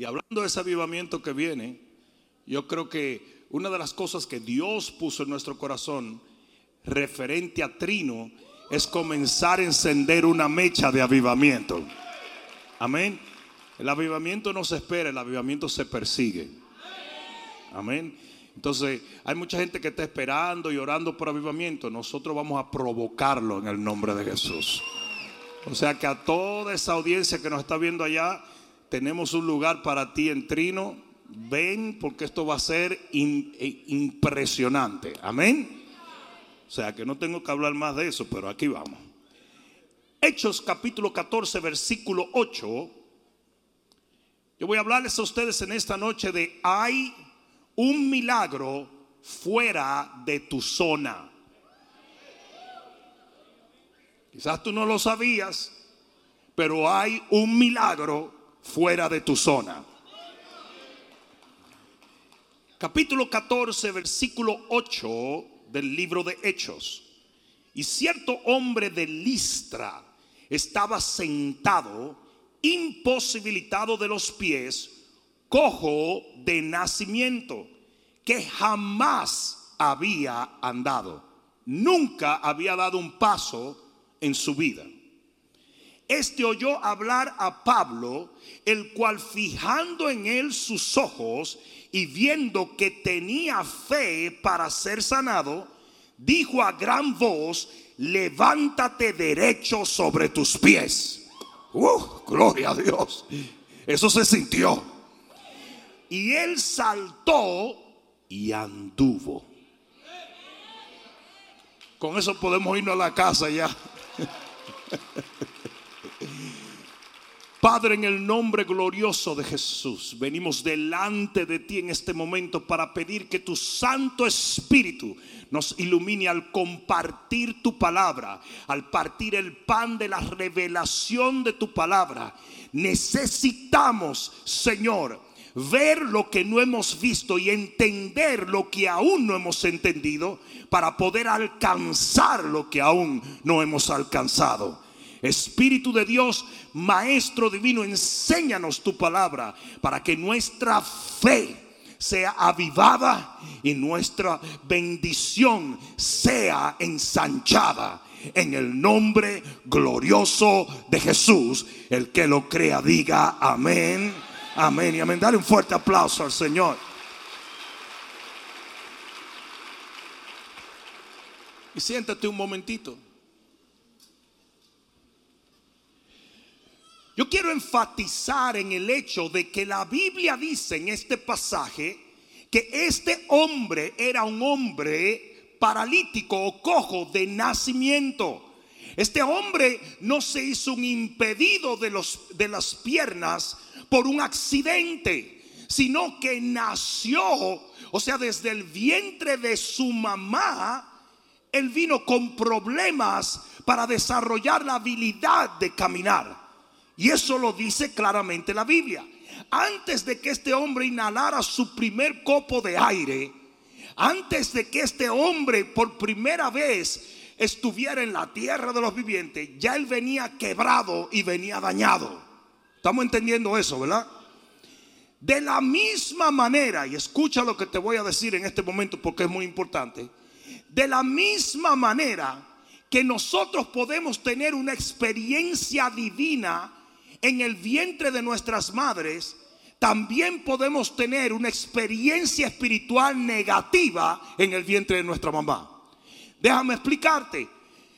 Y hablando de ese avivamiento que viene, yo creo que una de las cosas que Dios puso en nuestro corazón referente a Trino es comenzar a encender una mecha de avivamiento. Amén. El avivamiento no se espera, el avivamiento se persigue. Amén. Entonces, hay mucha gente que está esperando y orando por avivamiento. Nosotros vamos a provocarlo en el nombre de Jesús. O sea que a toda esa audiencia que nos está viendo allá, tenemos un lugar para ti en Trino. Ven porque esto va a ser eh, impresionante. Amén. O sea que no tengo que hablar más de eso, pero aquí vamos. Hechos capítulo 14, versículo 8. Yo voy a hablarles a ustedes en esta noche de hay un milagro fuera de tu zona. Quizás tú no lo sabías, pero hay un milagro fuera de tu zona. Capítulo 14, versículo 8 del libro de Hechos. Y cierto hombre de Listra estaba sentado, imposibilitado de los pies, cojo de nacimiento, que jamás había andado, nunca había dado un paso en su vida. Este oyó hablar a Pablo, el cual fijando en él sus ojos y viendo que tenía fe para ser sanado, dijo a gran voz, levántate derecho sobre tus pies. Uh, gloria a Dios. Eso se sintió. Y él saltó y anduvo. Con eso podemos irnos a la casa ya. Padre, en el nombre glorioso de Jesús, venimos delante de ti en este momento para pedir que tu Santo Espíritu nos ilumine al compartir tu palabra, al partir el pan de la revelación de tu palabra. Necesitamos, Señor, ver lo que no hemos visto y entender lo que aún no hemos entendido para poder alcanzar lo que aún no hemos alcanzado. Espíritu de Dios, Maestro Divino, enséñanos tu palabra para que nuestra fe sea avivada y nuestra bendición sea ensanchada. En el nombre glorioso de Jesús, el que lo crea diga amén, amén y amén. Dale un fuerte aplauso al Señor. Y siéntate un momentito. Yo quiero enfatizar en el hecho de que la Biblia dice en este pasaje que este hombre era un hombre paralítico o cojo de nacimiento. Este hombre no se hizo un impedido de, los, de las piernas por un accidente, sino que nació, o sea, desde el vientre de su mamá, él vino con problemas para desarrollar la habilidad de caminar. Y eso lo dice claramente la Biblia. Antes de que este hombre inhalara su primer copo de aire, antes de que este hombre por primera vez estuviera en la tierra de los vivientes, ya él venía quebrado y venía dañado. Estamos entendiendo eso, ¿verdad? De la misma manera, y escucha lo que te voy a decir en este momento porque es muy importante, de la misma manera que nosotros podemos tener una experiencia divina en el vientre de nuestras madres, también podemos tener una experiencia espiritual negativa en el vientre de nuestra mamá. Déjame explicarte.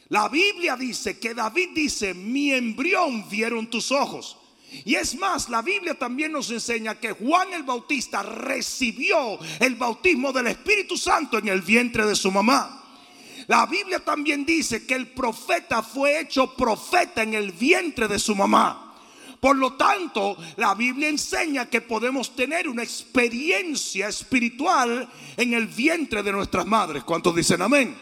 La Biblia dice que David dice, mi embrión vieron tus ojos. Y es más, la Biblia también nos enseña que Juan el Bautista recibió el bautismo del Espíritu Santo en el vientre de su mamá. La Biblia también dice que el profeta fue hecho profeta en el vientre de su mamá. Por lo tanto, la Biblia enseña que podemos tener una experiencia espiritual en el vientre de nuestras madres. ¿Cuántos dicen amén?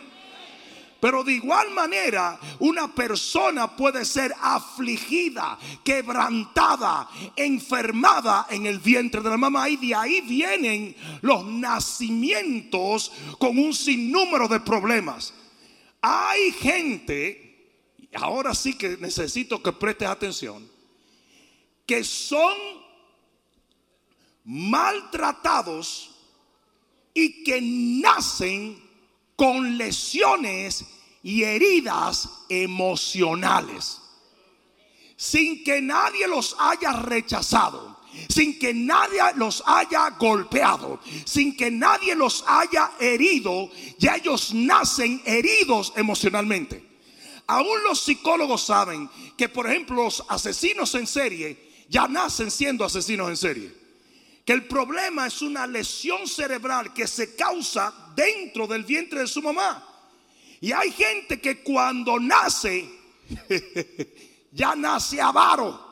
Pero de igual manera, una persona puede ser afligida, quebrantada, enfermada en el vientre de la mamá. Y de ahí vienen los nacimientos con un sinnúmero de problemas. Hay gente, ahora sí que necesito que prestes atención que son maltratados y que nacen con lesiones y heridas emocionales, sin que nadie los haya rechazado, sin que nadie los haya golpeado, sin que nadie los haya herido, ya ellos nacen heridos emocionalmente. Aún los psicólogos saben que, por ejemplo, los asesinos en serie ya nacen siendo asesinos en serie que el problema es una lesión cerebral que se causa dentro del vientre de su mamá. Y hay gente que cuando nace, ya nace avaro.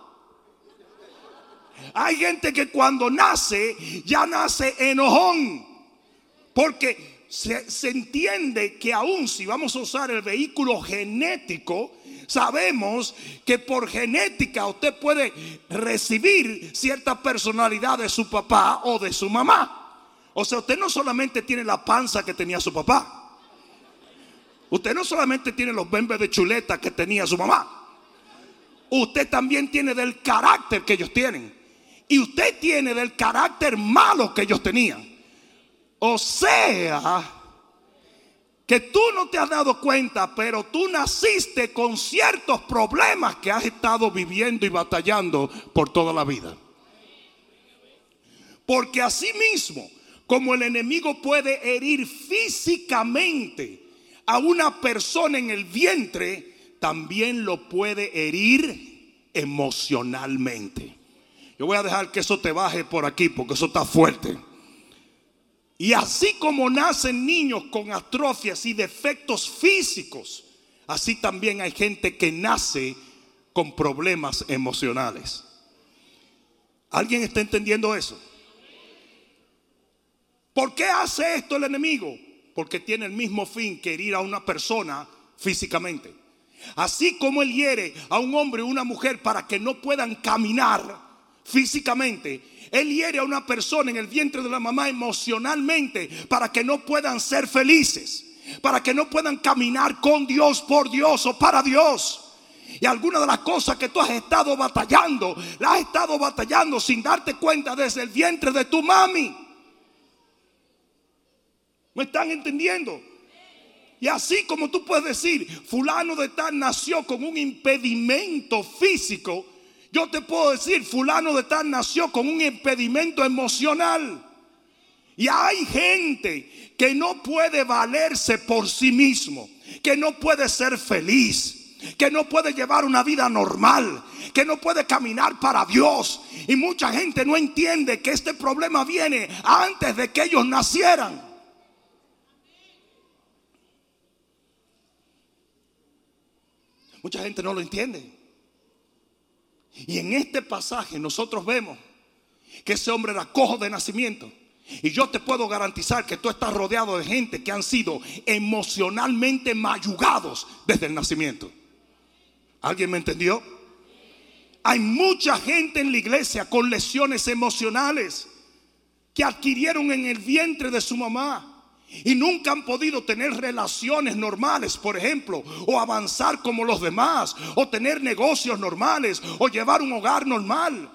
Hay gente que cuando nace, ya nace enojón. Porque se, entiende que aún si vamos a usar el vehículo genético, sabemos que por genética usted puede recibir cierta personalidad de su papá o de su mamá. O sea, usted no solamente tiene la panza que tenía su papá. Usted no solamente tiene los bembes de chuleta que tenía su mamá. Usted también tiene del carácter que ellos tienen. Y usted tiene del carácter malo que ellos tenían. O sea, que tú no te has dado cuenta, pero tú naciste con ciertos problemas que has estado viviendo y batallando por toda la vida. Porque así mismo, como el enemigo puede herir físicamente a una persona en el vientre, también lo puede herir emocionalmente. Yo voy a dejar que eso te baje por aquí porque eso está fuerte. Y así como nacen niños con atrofias y defectos físicos, así también hay gente que nace con problemas emocionales. ¿Alguien está entendiendo eso? ¿Por qué hace esto el enemigo? Porque tiene el mismo fin que herir a una persona físicamente. Así como él hiere a un hombre o una mujer para que no puedan caminar físicamente, él hiere a una persona en el vientre de la mamá emocionalmente para que no puedan ser felices, para que no puedan caminar con Dios, por Dios o para Dios. Y alguna de las cosas que tú has estado batallando, las has estado batallando sin darte cuenta desde el vientre de tu mami. ¿Me están entendiendo? Y así como tú puedes decir, fulano de tal nació con un impedimento físico, yo te puedo decir, fulano de tal nació con un impedimento emocional. Y hay gente que no puede valerse por sí mismo, que no puede ser feliz, que no puede llevar una vida normal, que no puede caminar para Dios. Y mucha gente no entiende que este problema viene antes de que ellos nacieran. Mucha gente no lo entiende. Y en este pasaje nosotros vemos que ese hombre era cojo de nacimiento. Y yo te puedo garantizar que tú estás rodeado de gente que han sido emocionalmente mayugados desde el nacimiento. ¿Alguien me entendió? Hay mucha gente en la iglesia con lesiones emocionales que adquirieron en el vientre de su mamá y nunca han podido tener relaciones normales, por ejemplo, o avanzar como los demás, o tener negocios normales, o llevar un hogar normal.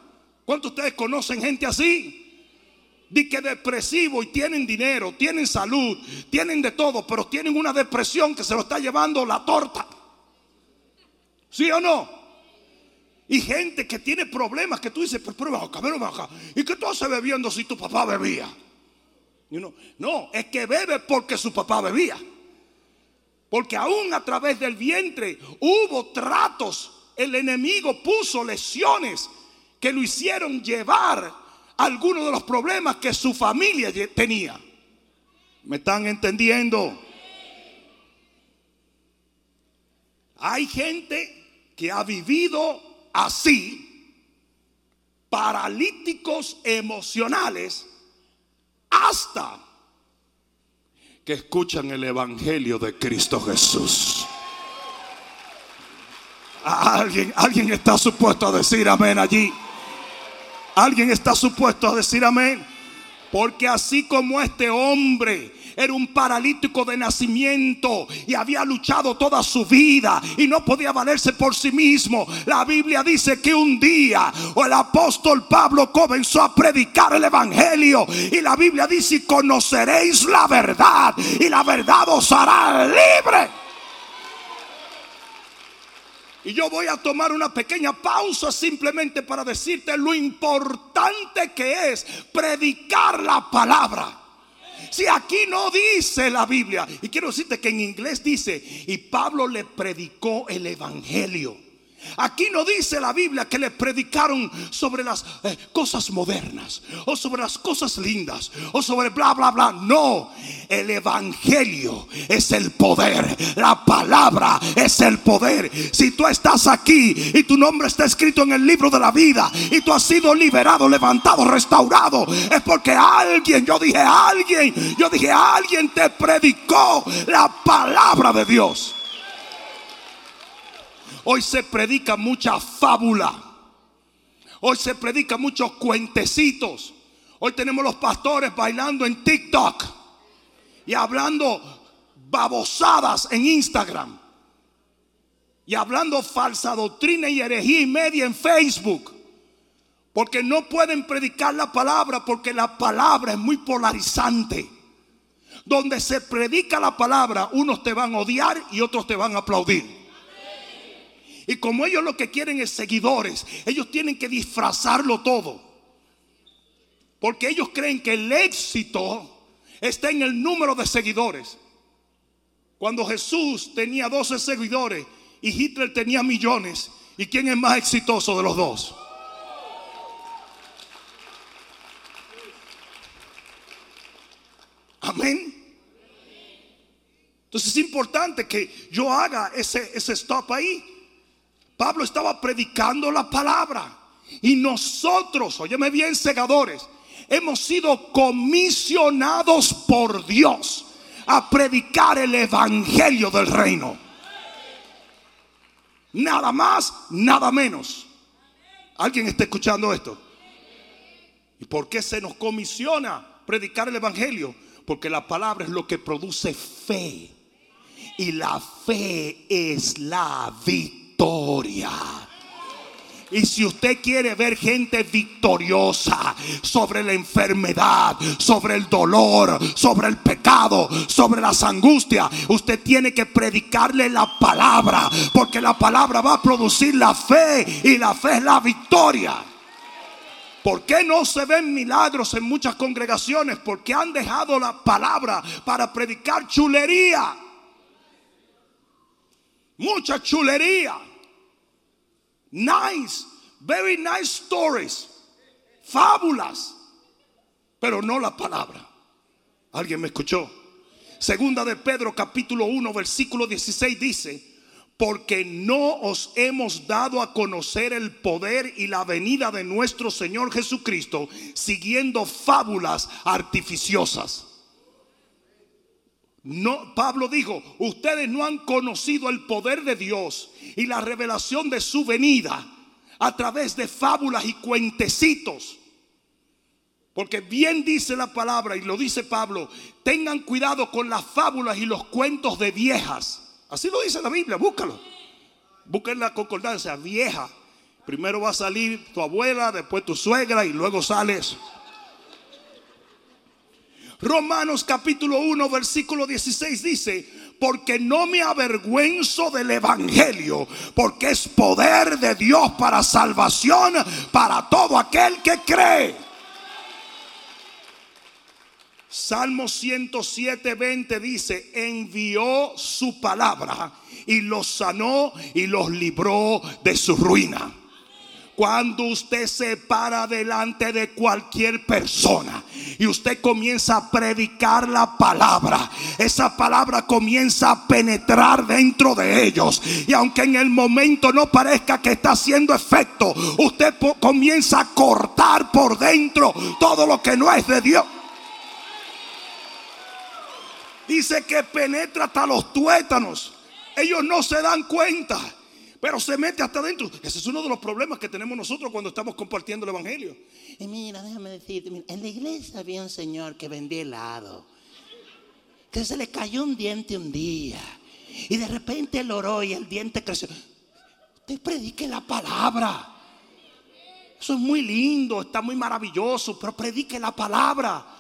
¿Cuántos de ustedes conocen gente así? Di que depresivo y tienen dinero, tienen salud, tienen de todo, pero tienen una depresión que se lo está llevando la torta. ¿Sí o no? Y gente que tiene problemas que tú dices, pero, pero baja, pero baja. ¿Y qué tú haces bebiendo si tu papá bebía? No, es que bebe porque su papá bebía. Porque aún a través del vientre hubo tratos. El enemigo puso lesiones que lo hicieron llevar algunos de los problemas que su familia tenía. ¿Me están entendiendo? Hay gente que ha vivido así, paralíticos emocionales, hasta que escuchan el Evangelio de Cristo Jesús. Alguien, alguien está supuesto a decir amén allí. Alguien está supuesto a decir amén. Porque así como este hombre era un paralítico de nacimiento y había luchado toda su vida y no podía valerse por sí mismo. La Biblia dice que un día el apóstol Pablo comenzó a predicar el evangelio y la Biblia dice conoceréis la verdad y la verdad os hará libre. Y yo voy a tomar una pequeña pausa simplemente para decirte lo importante que es predicar la palabra. Si aquí no dice la Biblia, y quiero decirte que en inglés dice, y Pablo le predicó el Evangelio. Aquí no dice la Biblia que le predicaron sobre las eh, cosas modernas o sobre las cosas lindas o sobre bla, bla, bla. No, el Evangelio es el poder. La palabra es el poder. Si tú estás aquí y tu nombre está escrito en el libro de la vida y tú has sido liberado, levantado, restaurado, es porque alguien, yo dije alguien, yo dije alguien te predicó la palabra de Dios. Hoy se predica mucha fábula. Hoy se predica muchos cuentecitos. Hoy tenemos los pastores bailando en TikTok y hablando babosadas en Instagram. Y hablando falsa doctrina y herejía y media en Facebook. Porque no pueden predicar la palabra porque la palabra es muy polarizante. Donde se predica la palabra, unos te van a odiar y otros te van a aplaudir. Y como ellos lo que quieren es seguidores, ellos tienen que disfrazarlo todo. Porque ellos creen que el éxito está en el número de seguidores. Cuando Jesús tenía 12 seguidores y Hitler tenía millones, ¿y quién es más exitoso de los dos? Amén. Entonces es importante que yo haga ese, ese stop ahí. Pablo estaba predicando la palabra. Y nosotros, óyeme bien, segadores, hemos sido comisionados por Dios a predicar el evangelio del reino. Nada más, nada menos. ¿Alguien está escuchando esto? ¿Y por qué se nos comisiona predicar el evangelio? Porque la palabra es lo que produce fe. Y la fe es la y si usted quiere ver gente victoriosa sobre la enfermedad, sobre el dolor, sobre el pecado, sobre las angustias, usted tiene que predicarle la palabra, porque la palabra va a producir la fe y la fe es la victoria. ¿Por qué no se ven milagros en muchas congregaciones? Porque han dejado la palabra para predicar chulería. Mucha chulería. Nice, very nice stories. Fábulas. Pero no la palabra. ¿Alguien me escuchó? Segunda de Pedro capítulo 1 versículo 16 dice, porque no os hemos dado a conocer el poder y la venida de nuestro Señor Jesucristo siguiendo fábulas artificiosas. No, Pablo dijo, ustedes no han conocido el poder de Dios y la revelación de su venida a través de fábulas y cuentecitos. Porque bien dice la palabra y lo dice Pablo, tengan cuidado con las fábulas y los cuentos de viejas. Así lo dice la Biblia, búscalo. Busquen la concordancia, vieja. Primero va a salir tu abuela, después tu suegra y luego sales Romanos capítulo 1 versículo 16 dice, porque no me avergüenzo del Evangelio, porque es poder de Dios para salvación para todo aquel que cree. Salmo 107, 20 dice, envió su palabra y los sanó y los libró de su ruina. Cuando usted se para delante de cualquier persona y usted comienza a predicar la palabra, esa palabra comienza a penetrar dentro de ellos. Y aunque en el momento no parezca que está haciendo efecto, usted comienza a cortar por dentro todo lo que no es de Dios. Dice que penetra hasta los tuétanos. Ellos no se dan cuenta pero se mete hasta adentro. Ese es uno de los problemas que tenemos nosotros cuando estamos compartiendo el Evangelio. Y mira, déjame decirte, en la iglesia había un señor que vendía helado, que se le cayó un diente un día, y de repente él oró y el diente creció. Usted predique la palabra. Eso es muy lindo, está muy maravilloso, pero predique la palabra.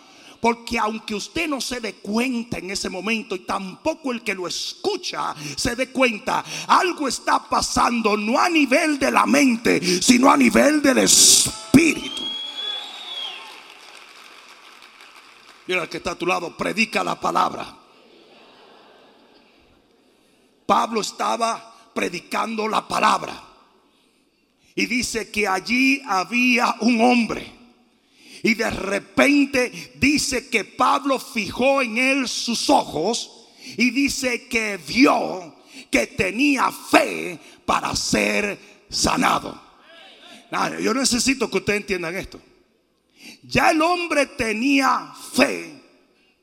Porque aunque usted no se dé cuenta en ese momento y tampoco el que lo escucha se dé cuenta, algo está pasando no a nivel de la mente, sino a nivel del espíritu. Mira el que está a tu lado, predica la palabra. Pablo estaba predicando la palabra. Y dice que allí había un hombre y de repente dice que Pablo fijó en él sus ojos y dice que vio que tenía fe para ser sanado. yo necesito que ustedes entiendan esto. Ya el hombre tenía fe,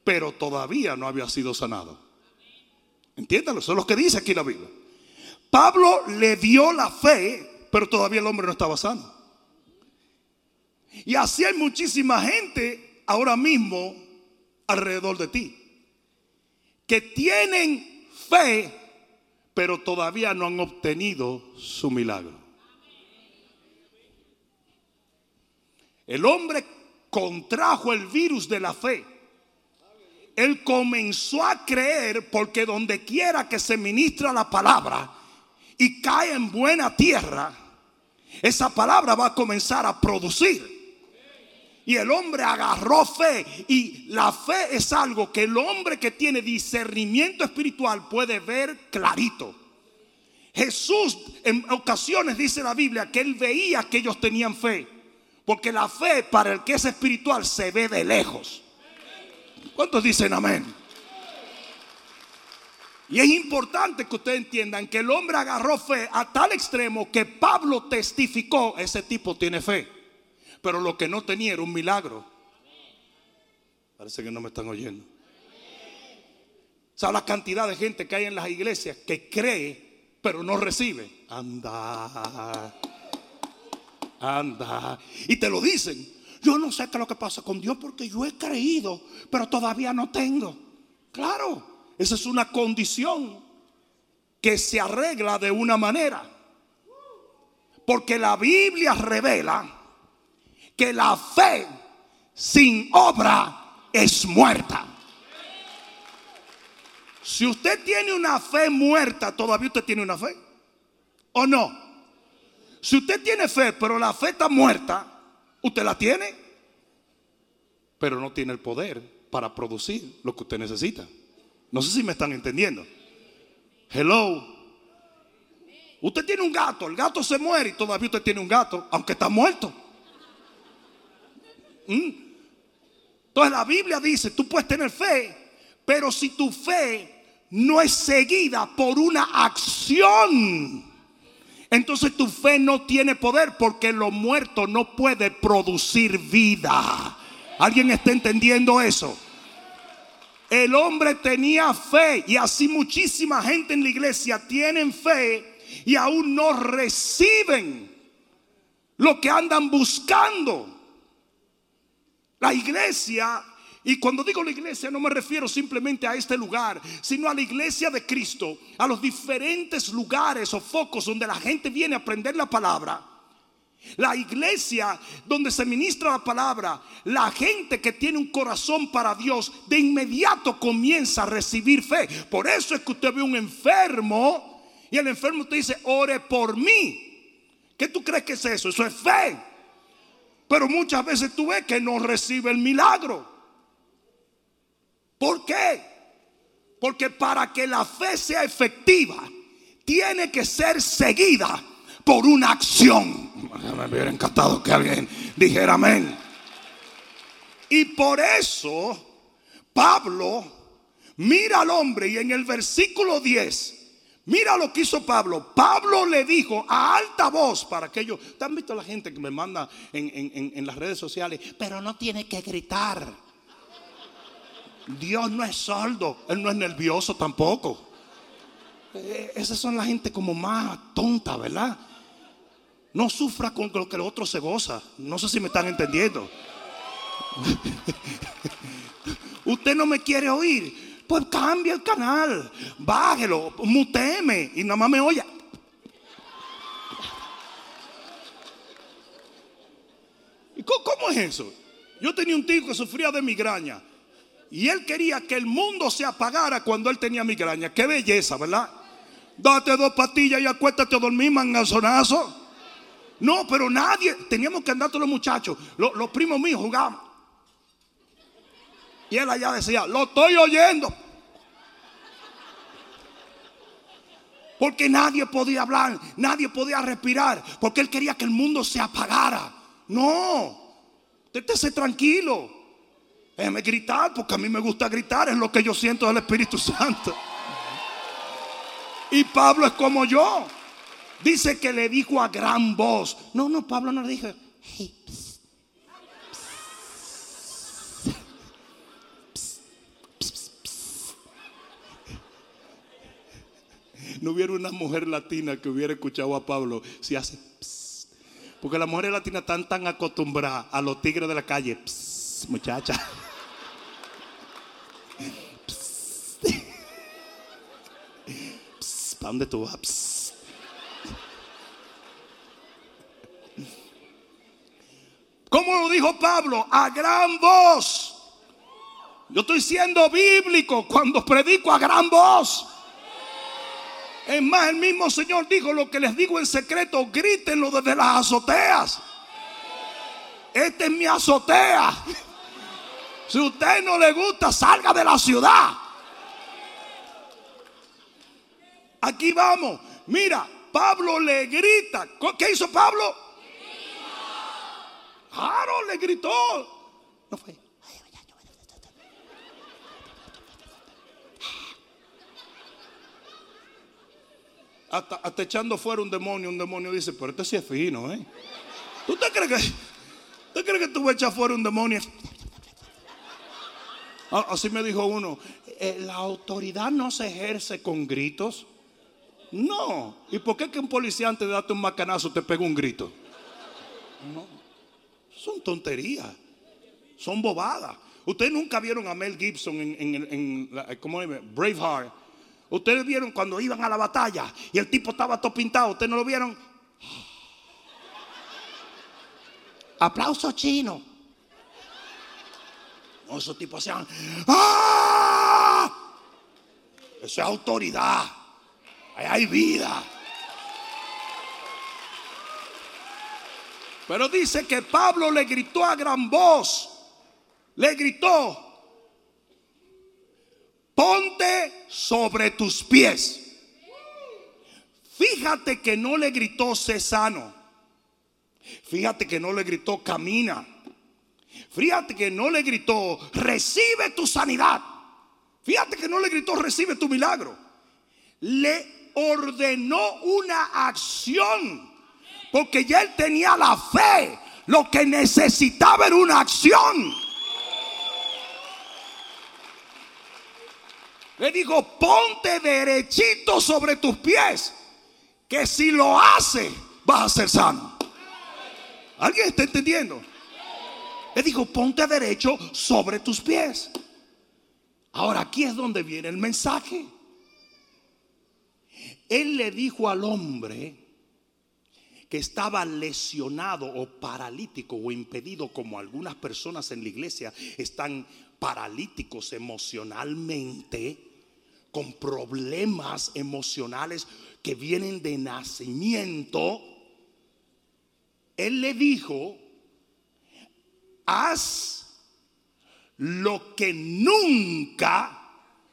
pero todavía no había sido sanado. Entiéndalo, eso es lo que dice aquí la Biblia. Pablo le dio la fe, pero todavía el hombre no estaba sano. Y así hay muchísima gente ahora mismo alrededor de ti que tienen fe, pero todavía no han obtenido su milagro. El hombre contrajo el virus de la fe. Él comenzó a creer porque donde quiera que se ministra la palabra y cae en buena tierra, esa palabra va a comenzar a producir. Y el hombre agarró fe. Y la fe es algo que el hombre que tiene discernimiento espiritual puede ver clarito. Jesús en ocasiones dice la Biblia que él veía que ellos tenían fe. Porque la fe para el que es espiritual se ve de lejos. ¿Cuántos dicen amén? Y es importante que ustedes entiendan que el hombre agarró fe a tal extremo que Pablo testificó, ese tipo tiene fe. Pero lo que no tenía era un milagro. Parece que no me están oyendo. ¿Sabe la cantidad de gente que hay en las iglesias que cree, pero no recibe? Anda, anda. Y te lo dicen. Yo no sé qué es lo que pasa con Dios porque yo he creído, pero todavía no tengo. Claro, esa es una condición que se arregla de una manera. Porque la Biblia revela que la fe sin obra es muerta. Si usted tiene una fe muerta, todavía usted tiene una fe. ¿O no? Si usted tiene fe, pero la fe está muerta, usted la tiene, pero no tiene el poder para producir lo que usted necesita. No sé si me están entendiendo. Hello. Usted tiene un gato, el gato se muere y todavía usted tiene un gato, aunque está muerto. ¿Mm? Entonces la Biblia dice, tú puedes tener fe, pero si tu fe no es seguida por una acción, entonces tu fe no tiene poder porque lo muerto no puede producir vida. ¿Alguien está entendiendo eso? El hombre tenía fe y así muchísima gente en la iglesia tienen fe y aún no reciben lo que andan buscando. La iglesia, y cuando digo la iglesia no me refiero simplemente a este lugar, sino a la iglesia de Cristo, a los diferentes lugares o focos donde la gente viene a aprender la palabra. La iglesia donde se ministra la palabra, la gente que tiene un corazón para Dios, de inmediato comienza a recibir fe. Por eso es que usted ve un enfermo y el enfermo te dice, ore por mí. ¿Qué tú crees que es eso? Eso es fe. Pero muchas veces tú ves que no recibe el milagro. ¿Por qué? Porque para que la fe sea efectiva, tiene que ser seguida por una acción. Me hubiera encantado que alguien dijera amén. Y por eso Pablo mira al hombre y en el versículo 10 Mira lo que hizo Pablo. Pablo le dijo a alta voz para aquellos. ¿Te han visto la gente que me manda en, las redes sociales? Pero no tiene que gritar. Dios no es sordo. Él no es nervioso tampoco. Eh, esas son la gente como más tonta, ¿verdad? No sufra con lo que el otro se goza. No sé si me están entendiendo. Usted no me quiere oír. Pues cambia el canal. Bájelo. Muteme. Y nada más me oye. ¿Y cómo, es eso? Yo tenía un tío que sufría de migraña. Y él quería que el mundo se apagara cuando él tenía migraña. Qué belleza, ¿verdad? Date dos patillas y acuéstate a dormir, mangazonazo. No, pero nadie, teníamos que andar todos los muchachos. Los, primos míos jugaban. Y él allá decía, lo estoy oyendo. Porque nadie podía hablar, nadie podía respirar, porque él quería que el mundo se apagara. No, esté tranquilo. Déjeme gritar, porque a mí me gusta gritar, es lo que yo siento del Espíritu Santo. Y Pablo es como yo. Dice que le dijo a gran voz. No, no, Pablo no le dijo. No hubiera una mujer latina que hubiera escuchado a Pablo si hace. Porque las mujeres latinas están tan acostumbradas a los tigres de la calle. muchacha. ¿Para dónde tú vas? ¿Cómo lo dijo Pablo? A gran voz. Yo estoy siendo bíblico cuando predico a gran voz. Es más, el mismo Señor dijo lo que les digo en secreto, grítenlo desde las azoteas. Esta es mi azotea. Si a usted no le gusta, salga de la ciudad. Aquí vamos. Mira, Pablo le grita. ¿Qué hizo Pablo? Claro, le gritó. No fue. Hasta, echando fuera un demonio, un demonio dice, pero este sí es fino, ¿eh? ¿Tú te crees que, ¿tú crees vas a echar fuera un demonio? Ah, así me dijo uno, eh, la autoridad no se ejerce con gritos. No. ¿Y por qué que un policía antes de darte un macanazo te pega un grito? No. Son tonterías. Son bobadas. Ustedes nunca vieron a Mel Gibson en, en, en Braveheart. Ustedes vieron cuando iban a la batalla y el tipo estaba todo pintado. ¿Ustedes no lo vieron? Aplauso chino. No, esos tipos hacían. ¡Ah! Eso es autoridad. Ahí hay vida. Pero dice que Pablo le gritó a gran voz, le gritó, ponte sobre tus pies. Fíjate que no le gritó sano. Fíjate que no le gritó camina. Fíjate que no le gritó recibe tu sanidad. Fíjate que no le gritó recibe tu milagro. Le ordenó una acción porque ya él tenía la fe. Lo que necesitaba era una acción. Le dijo, ponte derechito sobre tus pies. Que si lo hace, vas a ser sano. ¿Alguien está entendiendo? Le dijo, ponte derecho sobre tus pies. Ahora aquí es donde viene el mensaje. Él le dijo al hombre, que estaba lesionado o paralítico o impedido, como algunas personas en la iglesia están paralíticos emocionalmente, con problemas emocionales que vienen de nacimiento, él le dijo, haz lo que nunca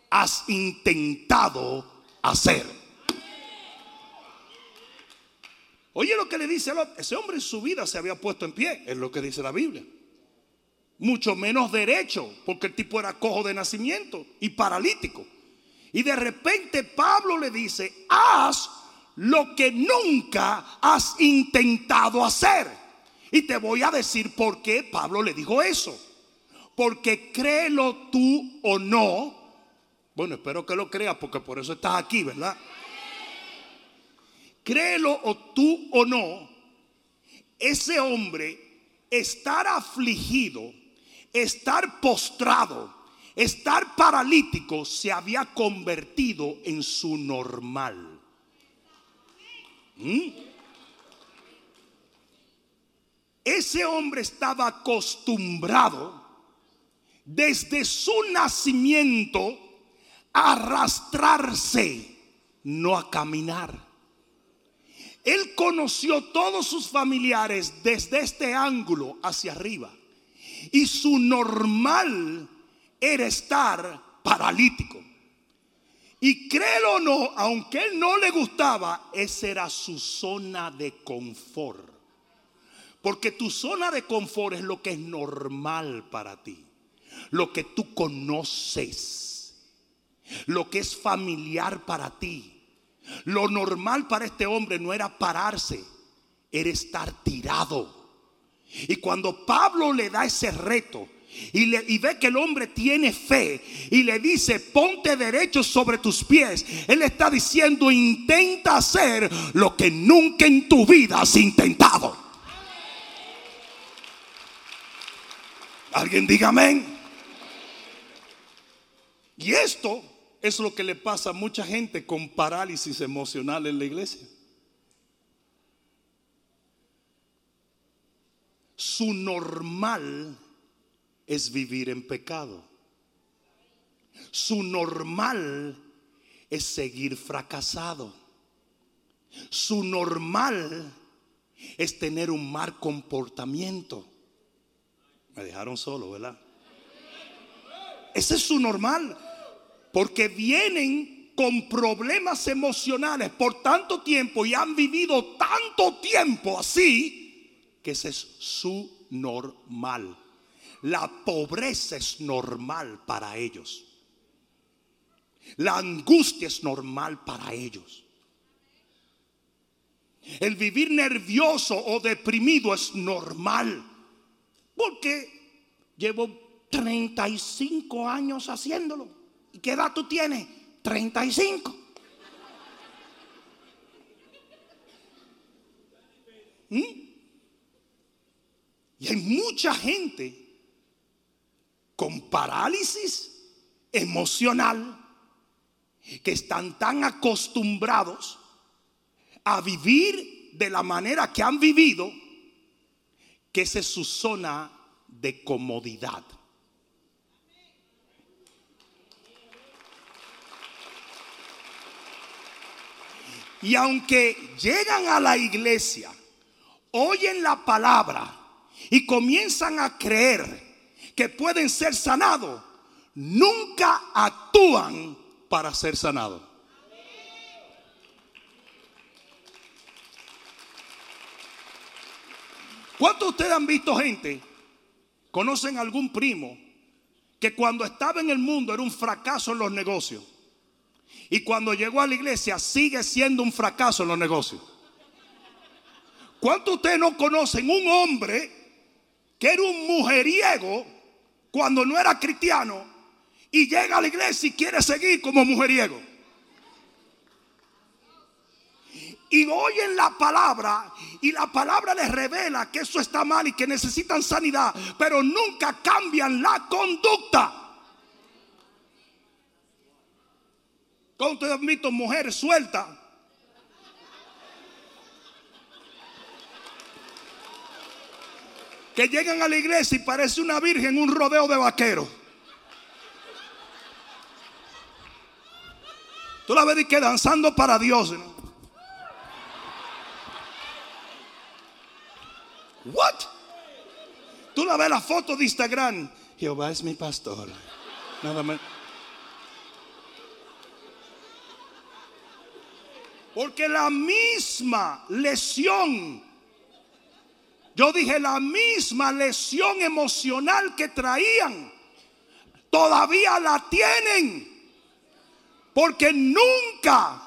has intentado hacer. Oye lo que le dice ese hombre en su vida se había puesto en pie, es lo que dice la Biblia. Mucho menos derecho, porque el tipo era cojo de nacimiento y paralítico. Y de repente Pablo le dice, haz lo que nunca has intentado hacer. Y te voy a decir por qué Pablo le dijo eso. Porque créelo tú o no. Bueno, espero que lo creas porque por eso estás aquí, ¿verdad? créelo o tú o no, ese hombre estar afligido, estar postrado, estar paralítico se había convertido en su normal. ¿Mm? Ese hombre estaba acostumbrado desde su nacimiento a arrastrarse, no a caminar. Él conoció todos sus familiares desde este ángulo hacia arriba. Y su normal era estar paralítico. Y créelo o no, aunque él no le gustaba, esa era su zona de confort. Porque tu zona de confort es lo que es normal para ti. Lo que tú conoces. Lo que es familiar para ti. Lo normal para este hombre no era pararse, era estar tirado. Y cuando Pablo le da ese reto, y, ve que el hombre tiene fe y le dice, ponte derecho sobre tus pies. Él está diciendo, intenta hacer lo que nunca en tu vida has intentado. Alguien diga amén. Y esto es lo que le pasa a mucha gente con parálisis emocional en la iglesia. Su normal es vivir en pecado. Su normal es seguir fracasado. Su normal es tener un mal comportamiento. Me dejaron solo, ¿verdad? Ese es su normal. Porque vienen con problemas emocionales por tanto tiempo y han vivido tanto tiempo así que ese es su normal. La pobreza es normal para ellos. La angustia es normal para ellos. El vivir nervioso o deprimido es normal. Porque llevo 35 años haciéndolo. ¿Y qué edad tú tienes? 35. ¿Mm? Y hay mucha gente con parálisis emocional que están tan acostumbrados a vivir de la manera que han vivido que esa es su zona de comodidad. Y aunque llegan a la iglesia, oyen la palabra y comienzan a creer que pueden ser sanados, nunca actúan para ser sanados. ¿Cuántos de ustedes han visto gente? ¿Conocen algún primo que cuando estaba en el mundo era un fracaso en los negocios? Y cuando llegó a la iglesia sigue siendo un fracaso en los negocios. ¿Cuántos de ustedes no conocen un hombre que era un mujeriego cuando no era cristiano y llega a la iglesia y quiere seguir como mujeriego? Y oyen la palabra y la palabra les revela que eso está mal y que necesitan sanidad, pero nunca cambian la conducta. ¿Cómo ustedes han visto mujeres sueltas? Que llegan a la iglesia y parece una virgen un rodeo de vaqueros. Tú la ves y que danzando para Dios. What? Tú la ves la foto de Instagram. Jehová es mi pastor. Nada más. Porque la misma lesión, yo dije la misma lesión emocional que traían, todavía la tienen. Porque nunca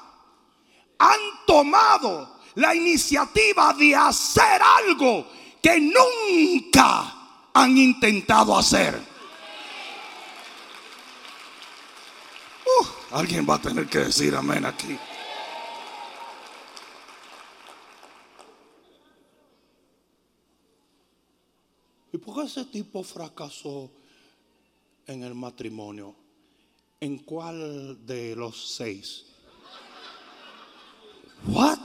han tomado la iniciativa de hacer algo que nunca han intentado hacer. Uh, alguien va a tener que decir amén aquí. Por qué ese tipo fracasó en el matrimonio? ¿En cuál de los seis? What?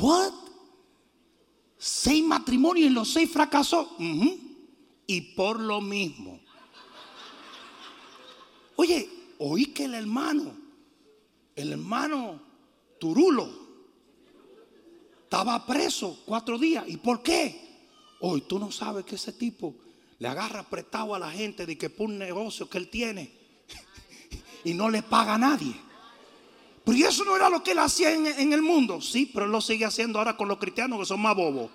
What? Seis matrimonios y los seis fracasó. Y por lo mismo. Oye, oí que el hermano, el hermano Turulo, estaba preso cuatro días. ¿Y por qué? Hoy tú no sabes que ese tipo le agarra apretado a la gente de que por un negocio que él tiene y no le paga a nadie. Pero eso no era lo que él hacía en, en, el mundo. Sí, pero él lo sigue haciendo ahora con los cristianos que son más bobos.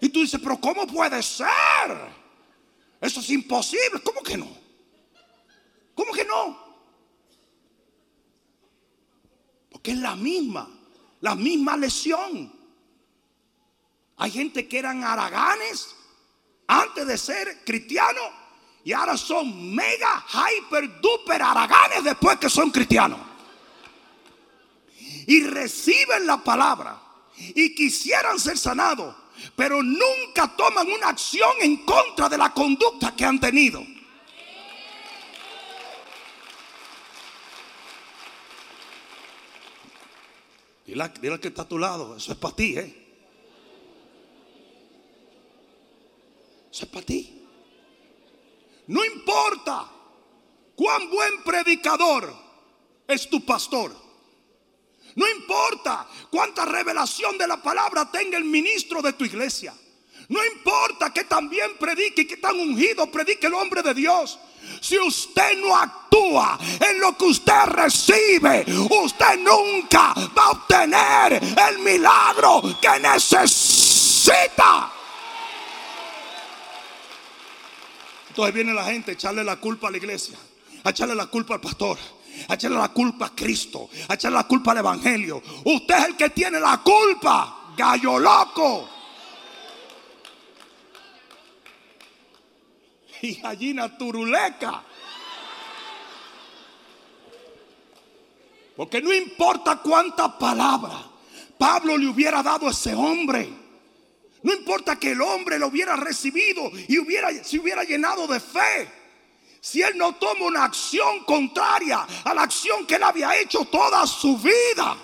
Y tú dices, pero ¿cómo puede ser? Eso es imposible. ¿Cómo que no? ¿Cómo que no? Porque es la misma, la misma lesión. Hay gente que eran araganes antes de ser cristianos y ahora son mega, hyper, duper araganes después que son cristianos. Y reciben la palabra y quisieran ser sanados, pero nunca toman una acción en contra de la conducta que han tenido. Dile, dile que está a tu lado, eso es para ti, ¿eh? Eso es para ti. No importa cuán buen predicador es tu pastor. No importa cuánta revelación de la palabra tenga el ministro de tu iglesia. No importa que también predique y que tan ungido predique el hombre de Dios. Si usted no actúa en lo que usted recibe, usted nunca va a obtener el milagro que necesita. Entonces viene la gente a echarle la culpa a la iglesia, a echarle la culpa al pastor, a echarle la culpa a Cristo, a echarle la culpa al Evangelio. Usted es el que tiene la culpa, gallo loco. Y gallina turuleca. Porque no importa cuánta palabra Pablo le hubiera dado a ese hombre. No importa que el hombre lo hubiera recibido y hubiera, se hubiera llenado de fe. Si él no toma una acción contraria a la acción que él había hecho toda su vida,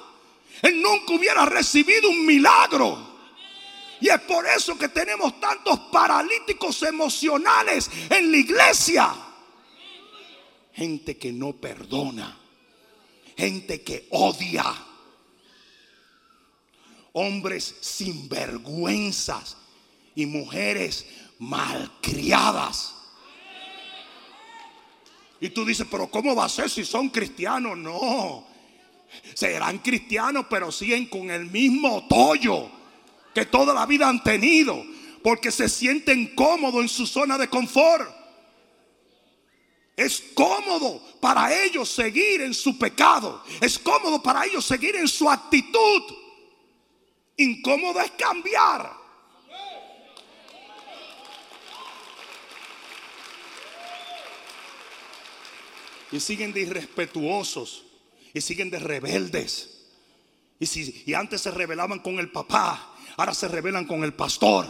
él nunca hubiera recibido un milagro. Y es por eso que tenemos tantos paralíticos emocionales en la iglesia. Gente que no perdona. Gente que odia hombres sin vergüenzas y mujeres malcriadas. Y tú dices, pero ¿cómo va a ser si son cristianos? No, serán cristianos, pero siguen con el mismo tollo que toda la vida han tenido, porque se sienten cómodos en su zona de confort. Es cómodo para ellos seguir en su pecado. Es cómodo para ellos seguir en su actitud. Incómodo es cambiar. Y siguen de irrespetuosos. Y siguen de rebeldes. Y, si, y antes se rebelaban con el papá. Ahora se rebelan con el pastor.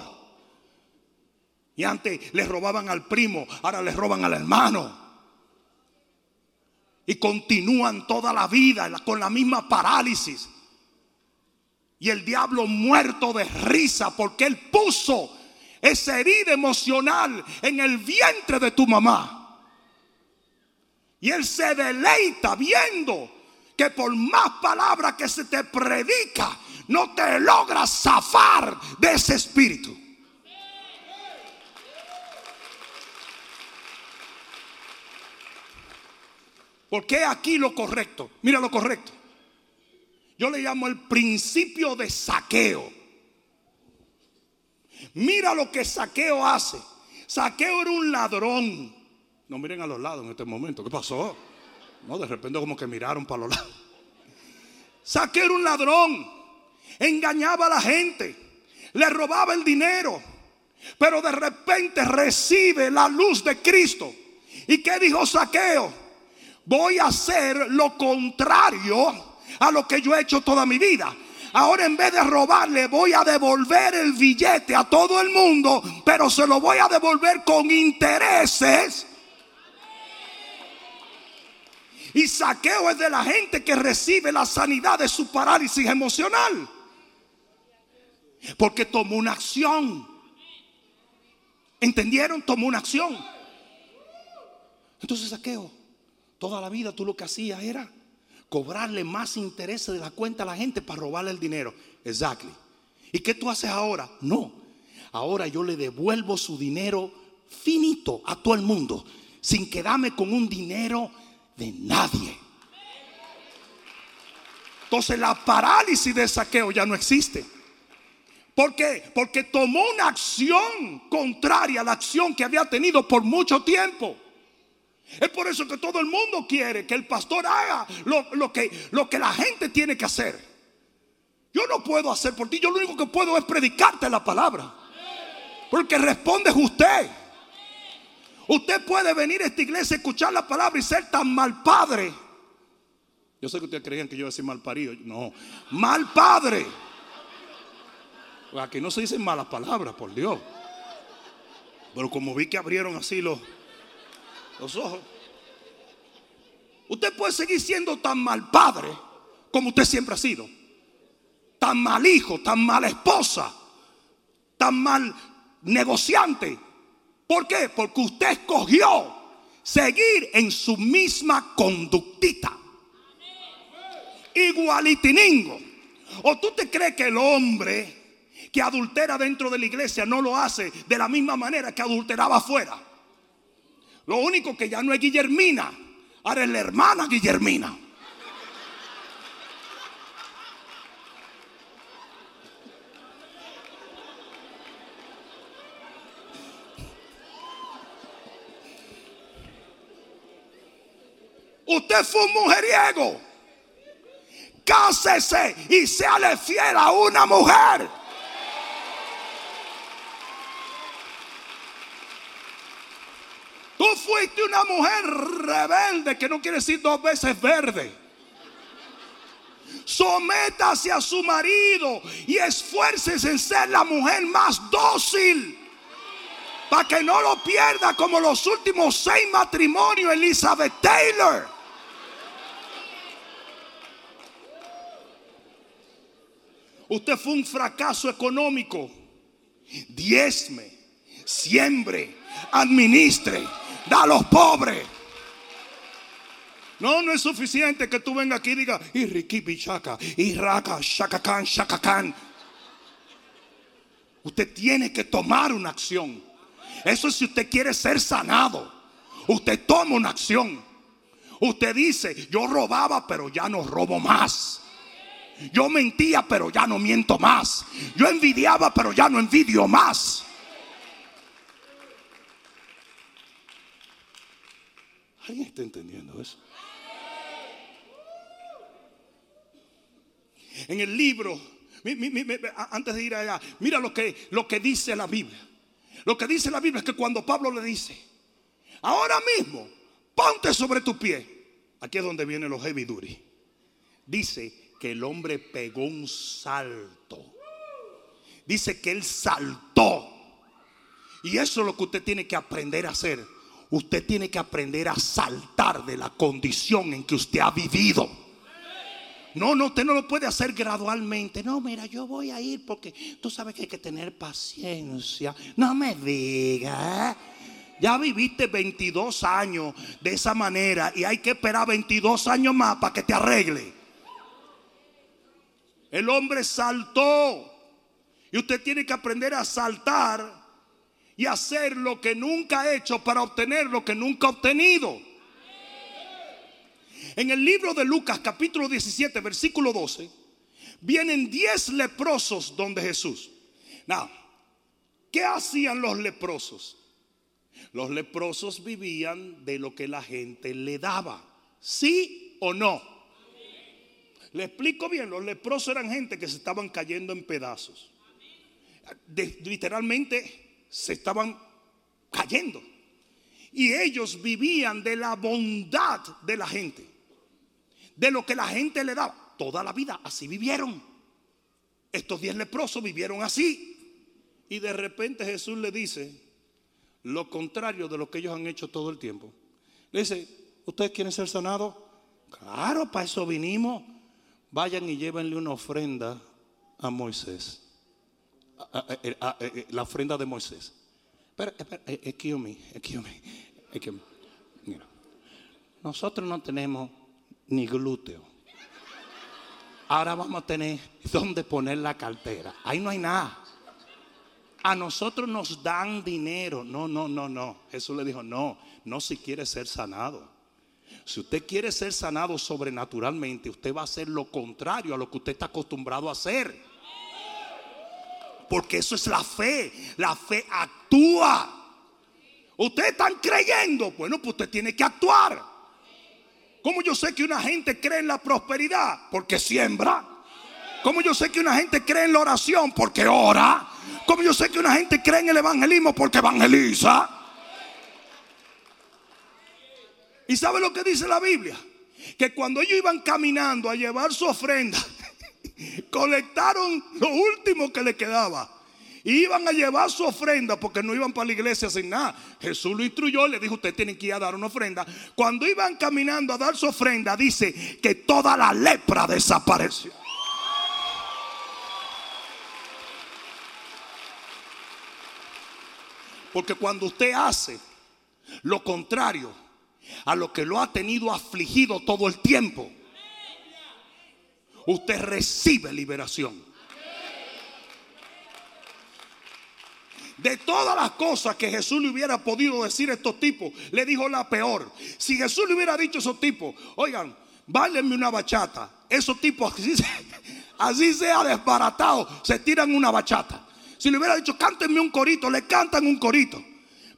Y antes les robaban al primo. Ahora les roban al hermano. Y continúan toda la vida con la misma parálisis. Y el diablo muerto de risa porque él puso esa herida emocional en el vientre de tu mamá. Y él se deleita viendo que por más palabras que se te predica, no te logras zafar de ese espíritu. Porque aquí lo correcto. Mira lo correcto. Yo le llamo el principio de saqueo. Mira lo que saqueo hace. Saqueo era un ladrón. No miren a los lados en este momento. ¿Qué pasó? No, de repente como que miraron para los lados. Saqueo era un ladrón. Engañaba a la gente. Le robaba el dinero. Pero de repente recibe la luz de Cristo. ¿Y qué dijo Saqueo? Voy a hacer lo contrario a lo que yo he hecho toda mi vida. Ahora en vez de robarle voy a devolver el billete a todo el mundo, pero se lo voy a devolver con intereses. Y saqueo es de la gente que recibe la sanidad de su parálisis emocional. Porque tomó una acción. ¿Entendieron? Tomó una acción. Entonces saqueo, toda la vida tú lo que hacías era cobrarle más intereses de la cuenta a la gente para robarle el dinero. Exactly. ¿Y qué tú haces ahora? No. Ahora yo le devuelvo su dinero finito a todo el mundo, sin quedarme con un dinero de nadie. Entonces la parálisis de saqueo ya no existe. ¿Por qué? Porque tomó una acción contraria a la acción que había tenido por mucho tiempo. Es por eso que todo el mundo quiere que el pastor haga lo, que, lo que la gente tiene que hacer. Yo no puedo hacer por ti, yo lo único que puedo es predicarte la palabra. Porque responde usted. Usted puede venir a esta iglesia, escuchar la palabra y ser tan mal padre. Yo sé que ustedes creían que yo iba a decir mal parido. No, mal padre. Aquí no se dicen malas palabras, por Dios. Pero como vi que abrieron así los, los ojos. Usted puede seguir siendo tan mal padre como usted siempre ha sido. Tan mal hijo, tan mala esposa, tan mal negociante. ¿Por qué? Porque usted escogió seguir en su misma conductita. Igualitiningo. ¿O tú te crees que el hombre que adultera dentro de la iglesia no lo hace de la misma manera que adulteraba afuera? Lo único que ya no es Guillermina, ahora es la hermana Guillermina. Usted fue un mujeriego. Cásese y seale fiel a una mujer. Fuiste una mujer rebelde, que no quiere decir dos veces verde. Sométase a su marido y esfuércese en ser la mujer más dócil. Para que no lo pierda como los últimos seis matrimonios Elizabeth Taylor. Usted fue un fracaso económico. Diezme, siembre, administre da a los pobres. No, no es suficiente que tú vengas aquí y digas, y Ricky Bichaka, y Raka, Shakakan, Shakakan. Usted tiene que tomar una acción. Eso es si usted quiere ser sanado. Usted toma una acción. Usted dice, yo robaba, pero ya no robo más. Yo mentía, pero ya no miento más. Yo envidiaba, pero ya no envidio más. ¿Alguien está entendiendo eso? En el libro, antes de ir allá, mira lo que, lo que dice la Biblia. Lo que dice la Biblia es que cuando Pablo le dice, ahora mismo, ponte sobre tu pie. Aquí es donde vienen los heavy duty. Dice que el hombre pegó un salto. Dice que él saltó. Y eso es lo que usted tiene que aprender a hacer usted tiene que aprender a saltar de la condición en que usted ha vivido. No, no, usted no lo puede hacer gradualmente. No, mira, yo voy a ir porque tú sabes que hay que tener paciencia. No me digas. Ya viviste 22 años de esa manera y hay que esperar 22 años más para que te arregle. El hombre saltó y usted tiene que aprender a saltar y hacer lo que nunca ha hecho para obtener lo que nunca ha obtenido. En el libro de Lucas capítulo 17 versículo 12 vienen 10 leprosos donde Jesús. ¿qué hacían los leprosos? Los leprosos vivían de lo que la gente le daba. ¿Sí o no? Le explico bien, los leprosos eran gente que se estaban cayendo en pedazos. literalmente se estaban cayendo. Y ellos vivían de la bondad de la gente. De lo que la gente le daba. Toda la vida así vivieron. Estos diez leprosos vivieron así. Y de repente Jesús le dice lo contrario de lo que ellos han hecho todo el tiempo. Le dice, ¿ustedes quieren ser sanados? Claro, para eso vinimos. Vayan y llévenle una ofrenda a Moisés. La ofrenda de Moisés. Espera, espera, excuse me, excuse me, excuse Mira, nosotros no tenemos ni glúteo. Ahora vamos a tener dónde poner la cartera. Ahí no hay nada. A nosotros nos dan dinero. No, no, no, no. Jesús le dijo, no, no si quiere ser sanado. Si usted quiere ser sanado sobrenaturalmente, usted va a hacer lo contrario a lo que usted está acostumbrado a hacer. Porque eso es la fe. La fe actúa. Ustedes están creyendo. Bueno, pues usted tiene que actuar. ¿Cómo yo sé que una gente cree en la prosperidad? Porque siembra. ¿Cómo yo sé que una gente cree en la oración? Porque ora. ¿Cómo yo sé que una gente cree en el evangelismo? Porque evangeliza. ¿Y sabe lo que dice la Biblia? Que cuando ellos iban caminando a llevar su ofrenda, colectaron lo último que le quedaba. Iban a llevar su ofrenda porque no iban para la iglesia sin nada. Jesús lo instruyó, le dijo, usted tienen que ir a dar una ofrenda. Cuando iban caminando a dar su ofrenda, dice que toda la lepra desapareció. Porque cuando usted hace lo contrario a lo que lo ha tenido afligido todo el tiempo, usted recibe liberación. De todas las cosas que Jesús le hubiera podido decir a estos tipos, le dijo la peor. Si Jesús le hubiera dicho a esos tipos, oigan, válenme una bachata, esos tipos así, así sea desbaratado, se tiran una bachata. Si le hubiera dicho, cántenme un corito, le cantan un corito.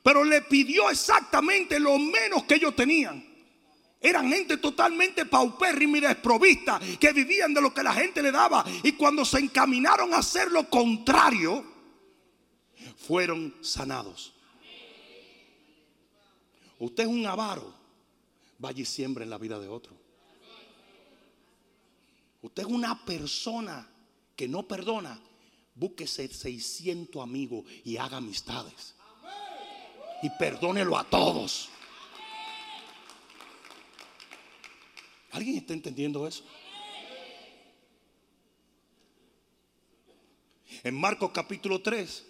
Pero le pidió exactamente lo menos que ellos tenían. Eran gente totalmente paupérrima y desprovista, que vivían de lo que la gente le daba. Y cuando se encaminaron a hacer lo contrario, fueron sanados. Usted es un avaro, vaya y siembra en la vida de otro. Usted es una persona que no perdona, búsquese 600 amigos y haga amistades. Y perdónelo a todos. ¿Alguien está entendiendo eso? En Marcos capítulo 3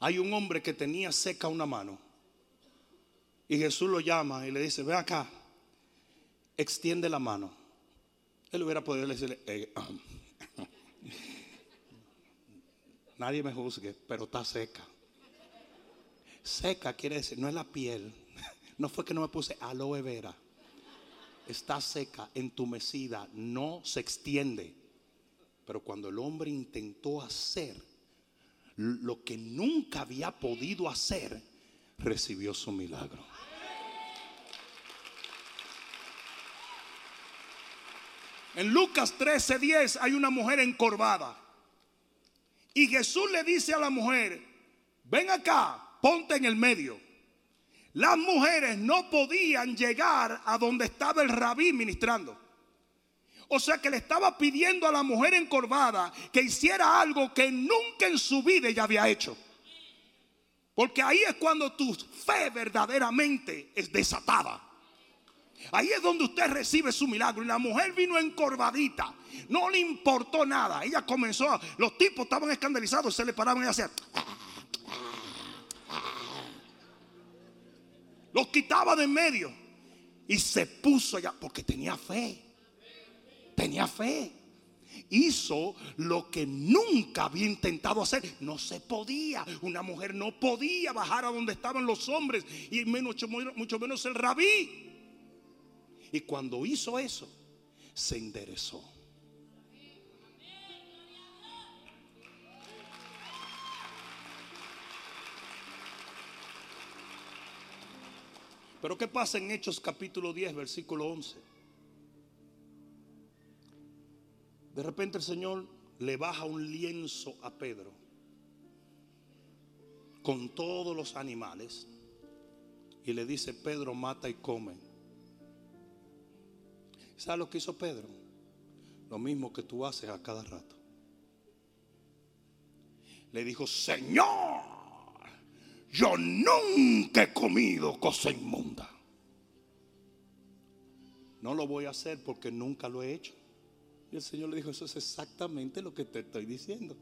hay un hombre que tenía seca una mano. Y Jesús lo llama y le dice, ve acá, extiende la mano. Él hubiera podido decirle, eh, Nadie me juzgue, pero está seca. Seca quiere decir, no es la piel. No fue que no me puse aloe vera. Está seca, entumecida, no se extiende. Pero cuando el hombre intentó hacer lo que nunca había podido hacer, recibió su milagro. En Lucas 13:10 hay una mujer encorvada. Y Jesús le dice a la mujer, ven acá, ponte en el medio. Las mujeres no podían llegar a donde estaba el rabí ministrando. O sea que le estaba pidiendo a la mujer encorvada que hiciera algo que nunca en su vida ella había hecho. Porque ahí es cuando tu fe verdaderamente es desatada. Ahí es donde usted recibe su milagro. Y la mujer vino encorvadita. No le importó nada. Ella comenzó. Los tipos estaban escandalizados. Se le paraban y hacían. Los quitaba de en medio. Y se puso allá. Porque tenía fe. Tenía fe. Hizo lo que nunca había intentado hacer. No se podía. Una mujer no podía bajar a donde estaban los hombres. Y mucho, mucho menos el rabí. Y cuando hizo eso, se enderezó. Pero ¿qué pasa en Hechos capítulo 10, versículo 11? De repente el Señor le baja un lienzo a Pedro con todos los animales y le dice, Pedro, mata y come. ¿Sabes lo que hizo Pedro? Lo mismo que tú haces a cada rato. le dijo, Señor, yo nunca he comido cosa inmunda. No lo voy a hacer porque nunca lo he hecho. Y el Señor le dijo, eso es exactamente lo que te estoy diciendo.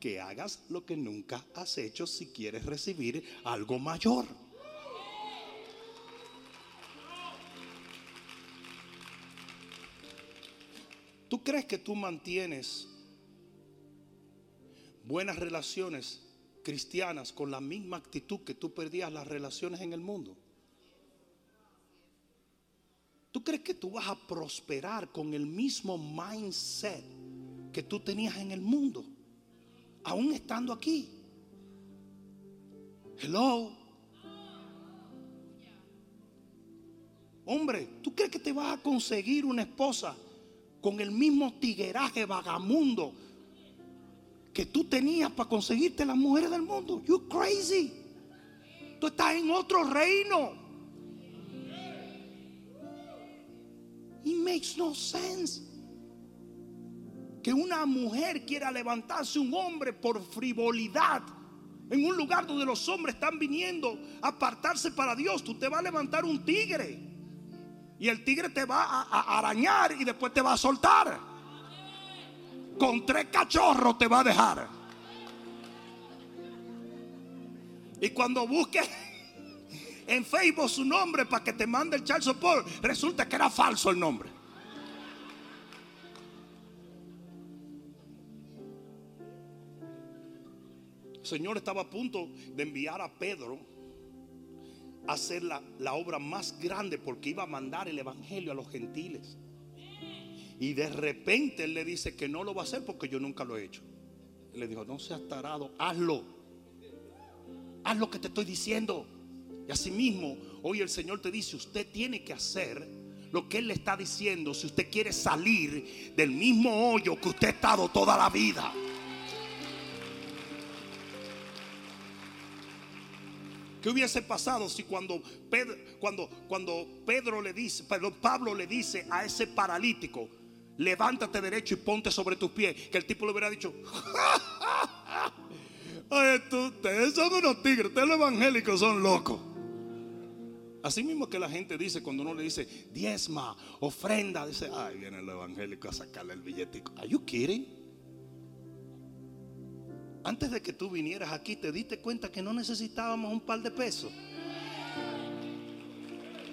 Que hagas lo que nunca has hecho si quieres recibir algo mayor. ¿Tú crees que tú mantienes buenas relaciones cristianas con la misma actitud que tú perdías las relaciones en el mundo? ¿Tú crees que tú vas a prosperar con el mismo mindset que tú tenías en el mundo? Aún estando aquí. Hello. Hombre, ¿tú crees que te vas a conseguir una esposa con el mismo tigueraje vagamundo que tú tenías para conseguirte las mujeres del mundo? You crazy. Tú estás en otro reino. It makes no sense. Que una mujer quiera levantarse un hombre por frivolidad en un lugar donde los hombres están viniendo a apartarse para Dios. Tú te vas a levantar un tigre y el tigre te va a, arañar y después te va a soltar. Con tres cachorros te va a dejar. Y cuando busques en Facebook su nombre para que te mande el child support. Resulta que era falso el nombre. El Señor estaba a punto de enviar a Pedro a hacer la, la obra más grande porque iba a mandar el Evangelio a los gentiles. Y de repente Él le dice que no lo va a hacer porque yo nunca lo he hecho. Él le dijo, no seas tarado, hazlo. Haz lo que te estoy diciendo. Y asimismo, hoy el Señor te dice, usted tiene que hacer lo que Él le está diciendo si usted quiere salir del mismo hoyo que usted ha estado toda la vida. ¿Qué hubiese pasado si cuando Pedro, cuando, cuando Pedro le dice, perdón, Pablo le dice a ese paralítico, levántate derecho y ponte sobre tus pies, que el tipo le hubiera dicho, Ay, ustedes son unos tigres, ustedes los evangélicos son locos. Así mismo que la gente dice cuando uno le dice diezma, ofrenda, dice, ay, viene el evangélico a sacarle el billetico. ¿Are you kidding? Antes de que tú vinieras aquí, te diste cuenta que no necesitábamos un par de pesos.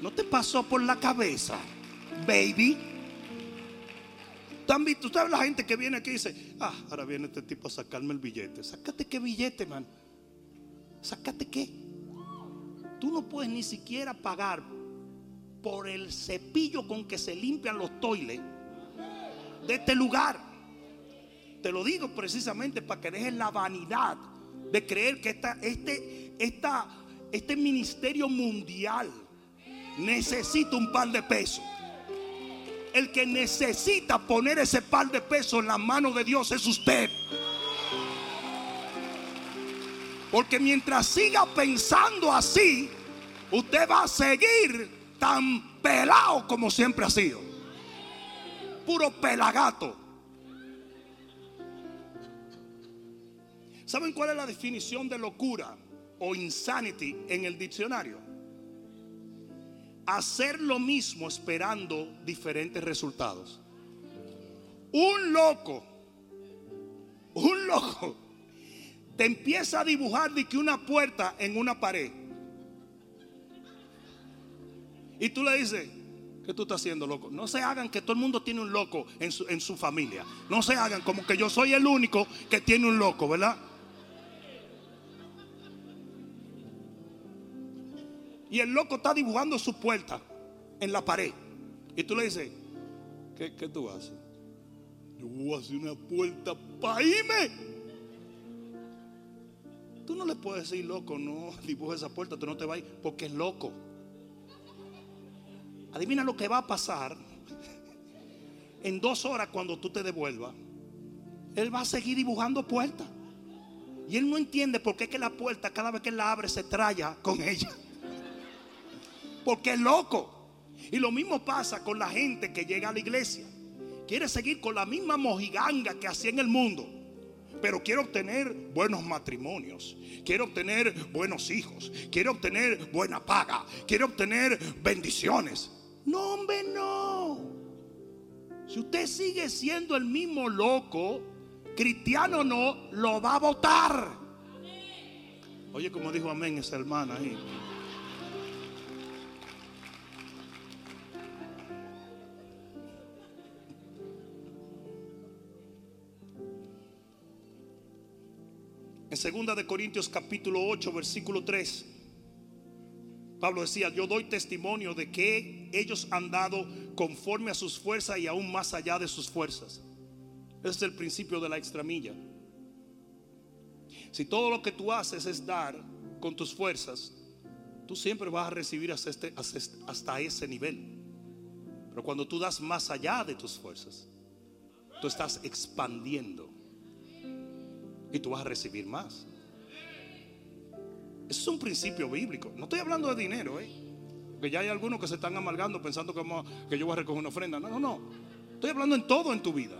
¿No te pasó por la cabeza, baby? ¿Tú sabes la gente que viene aquí y dice, ah, ahora viene este tipo a sacarme el billete? Sácate qué billete, man. Sácate qué. Tú no puedes ni siquiera pagar por el cepillo con que se limpian los toiles de este lugar. Te lo digo precisamente para que dejes la vanidad de creer que esta, este, esta, este ministerio mundial necesita un par de pesos. El que necesita poner ese par de pesos en la mano de Dios es usted. Porque mientras siga pensando así, usted va a seguir tan pelado como siempre ha sido. Puro pelagato. ¿Saben cuál es la definición de locura o insanity en el diccionario? Hacer lo mismo esperando diferentes resultados. Un loco, un loco te empieza a dibujar de que una puerta en una pared. Y tú le dices, ¿qué tú estás haciendo, loco? No se hagan que todo el mundo tiene un loco en su, en su familia. No se hagan como que yo soy el único que tiene un loco, ¿verdad? Y el loco está dibujando su puerta en la pared. Y tú le dices, ¿qué, qué tú haces? Yo voy a hacer una puerta para irme. Tú no le puedes decir, loco, no dibuje esa puerta, tú no te vas porque es loco. Adivina lo que va a pasar en dos horas cuando tú te devuelvas. Él va a seguir dibujando puertas. Y él no entiende por qué que la puerta cada vez que la abre se traya con ella. Porque es loco. Y lo mismo pasa con la gente que llega a la iglesia. Quiere seguir con la misma mojiganga que hacía en el mundo. pero quiero obtener buenos matrimonios, quiero obtener buenos hijos, quiero obtener buena paga, quiero obtener bendiciones. No, hombre, no. Si usted sigue siendo el mismo loco, cristiano no, lo va a votar. Oye, como dijo amén esa hermana ahí. En segunda de Corintios capítulo 8, versículo 3, Pablo decía, yo doy testimonio de que ellos han dado conforme a sus fuerzas y aún más allá de sus fuerzas. Ese es el principio de la extramilla. Si todo lo que tú haces es dar con tus fuerzas, tú siempre vas a recibir hasta, este, hasta ese nivel. Pero cuando tú das más allá de tus fuerzas, tú estás expandiendo y tú vas a recibir más. Eso es un principio bíblico. No estoy hablando de dinero, ¿eh? Porque ya hay algunos que se están amargando pensando que, que yo voy a recoger una ofrenda. No, no, no. Estoy hablando en todo en tu vida.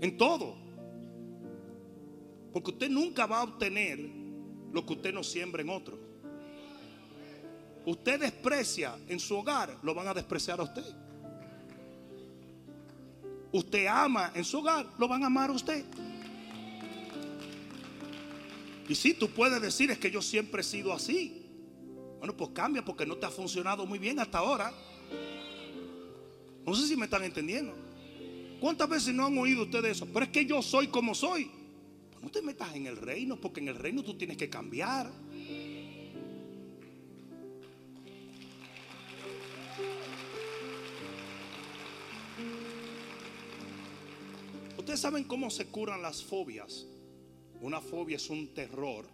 En todo. Porque usted nunca va a obtener lo que usted no siembra en otro. Usted desprecia en su hogar, lo van a despreciar a usted. Usted ama en su hogar, lo van a amar a usted. Y si tú puedes decir es que yo siempre he sido así. Bueno, pues cambia porque no te ha funcionado muy bien hasta ahora. No sé si me están entendiendo. ¿Cuántas veces no han oído ustedes eso? Pero es que yo soy como soy. Pues no te metas en el reino porque en el reino tú tienes que cambiar. Ustedes saben cómo se curan las fobias. Una fobia es un terror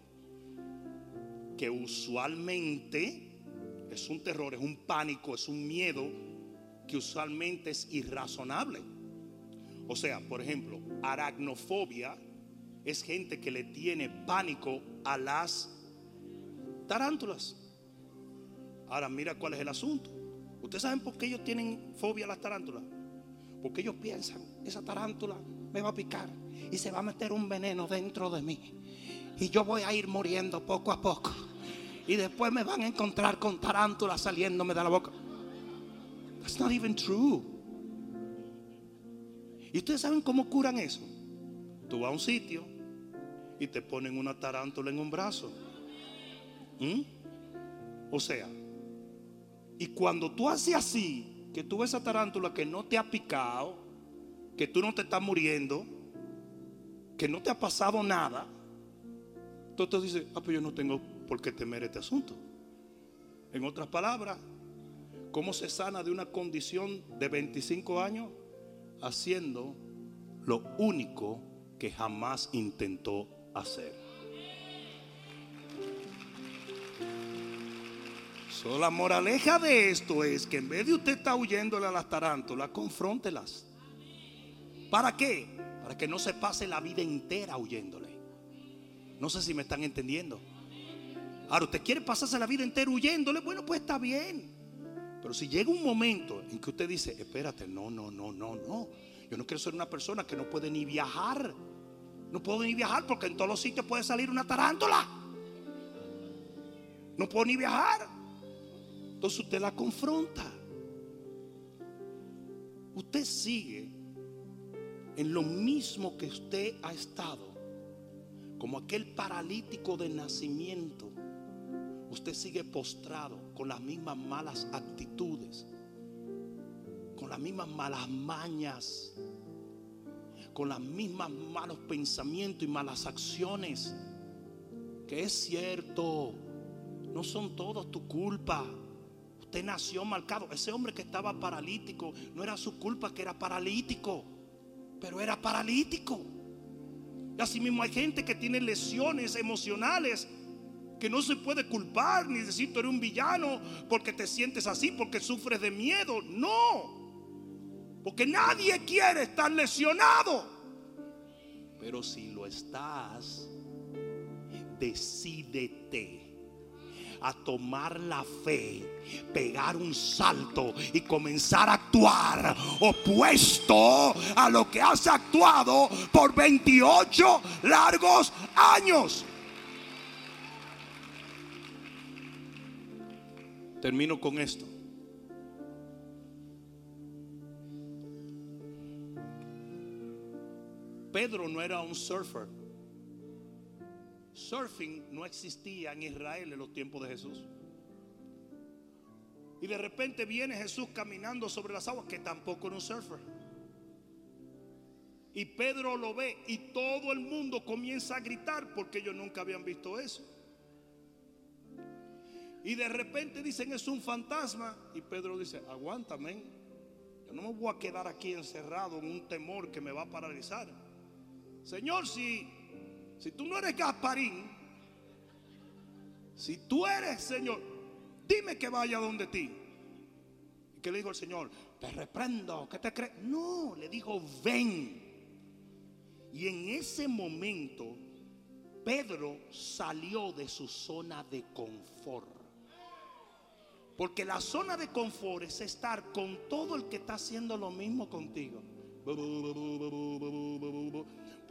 que usualmente es un terror, es un pánico, es un miedo que usualmente es irrazonable. O sea, por ejemplo, aracnofobia es gente que le tiene pánico a las tarántulas. Ahora mira cuál es el asunto. ¿Ustedes saben por qué ellos tienen fobia a las tarántulas? Porque ellos piensan, esa tarántula me va a picar y se va a meter un veneno dentro de mí. Y yo voy a ir muriendo poco a poco. Y después me van a encontrar con tarántulas saliéndome de la boca. That's not even true. ¿Y ustedes saben cómo curan eso? Tú vas a un sitio y te ponen una tarántula en un brazo. ¿Mm? O sea, y cuando tú haces así, que tú ves esa tarántula que no te ha picado, que tú no te estás muriendo, que no te ha pasado nada, tú te dices, ah, pues yo no tengo por qué temer este asunto. En otras palabras, ¿cómo se sana de una condición de 25 años? Haciendo lo único que jamás intentó hacer. La moraleja de esto es que en vez de usted estar huyéndole a las tarántulas, confróntelas. ¿Para qué? Que no se pase la vida entera huyéndole. No sé si me están entendiendo. Ahora, usted quiere pasarse la vida entera huyéndole, bueno, pues está bien. Pero si llega un momento en que usted dice, espérate, no, no, no, no, no. Yo no quiero ser una persona que no puede ni viajar. No puedo ni viajar porque en todos los sitios puede salir una tarántula. No puedo ni viajar. Entonces usted la confronta. Usted sigue en lo mismo que usted ha estado, como aquel paralítico de nacimiento, usted sigue postrado con las mismas malas actitudes, con las mismas malas mañas, con las mismas malos pensamientos y malas acciones. Que es cierto, no son todos tu culpa. Usted nació marcado. Ese hombre que estaba paralítico, no era su culpa que era paralítico pero era paralítico. Y así mismo hay gente que tiene lesiones emocionales que no se puede culpar ni decir tú eres un villano porque te sientes así, porque sufres de miedo. No, porque nadie quiere estar lesionado. Pero si lo estás, decídete a tomar la fe, pegar un salto y comenzar a actuar opuesto a lo que has actuado por 28 largos años. Termino con esto. Pedro no era un surfer. Surfing no existía en Israel en los tiempos de Jesús. Y de repente viene Jesús caminando sobre las aguas, que tampoco era un surfer. Y Pedro lo ve y todo el mundo comienza a gritar porque ellos nunca habían visto eso. Y de repente dicen es un fantasma. Y Pedro dice, aguántame. Yo no me voy a quedar aquí encerrado en un temor que me va a paralizar. Señor, si, si tú no eres Gasparín, si tú eres Señor, dime que vaya donde ti. ¿Y qué le dijo el Señor? Te reprendo, ¿qué te crees? No, le dijo, ven. Y en ese momento, Pedro salió de su zona de confort. Porque la zona de confort es estar con todo el que está haciendo lo mismo contigo.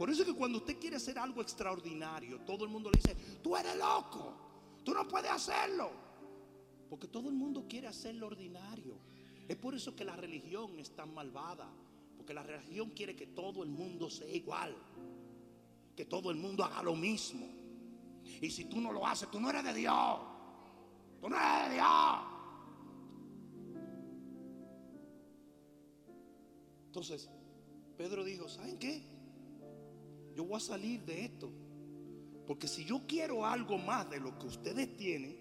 Por eso es que cuando usted quiere hacer algo extraordinario, todo el mundo le dice, tú eres loco, tú no puedes hacerlo. Porque todo el mundo quiere hacer lo ordinario. Es por eso que la religión es tan malvada. Porque la religión quiere que todo el mundo sea igual. Que todo el mundo haga lo mismo. Y si tú no lo haces, tú no eres de Dios. Tú no eres de Dios. Entonces, Pedro dijo, ¿saben qué? Yo voy a salir de esto. Porque si yo quiero algo más de lo que ustedes tienen,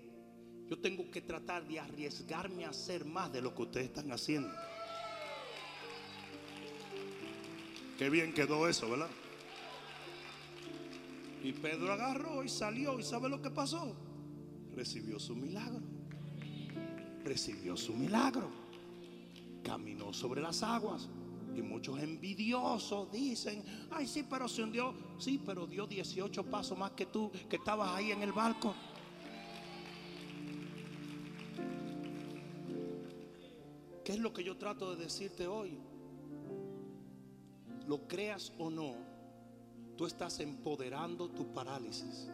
yo tengo que tratar de arriesgarme a hacer más de lo que ustedes están haciendo. Qué bien quedó eso, ¿verdad? Y Pedro agarró y salió. ¿Y sabe lo que pasó? Recibió su milagro. Recibió su milagro. Caminó sobre las aguas. Y muchos envidiosos dicen, ay sí, pero se hundió. Sí, pero dio 18 pasos más que tú, que estabas ahí en el barco. ¿Qué es lo que yo trato de decirte hoy? Lo creas o no, tú estás empoderando tu parálisis.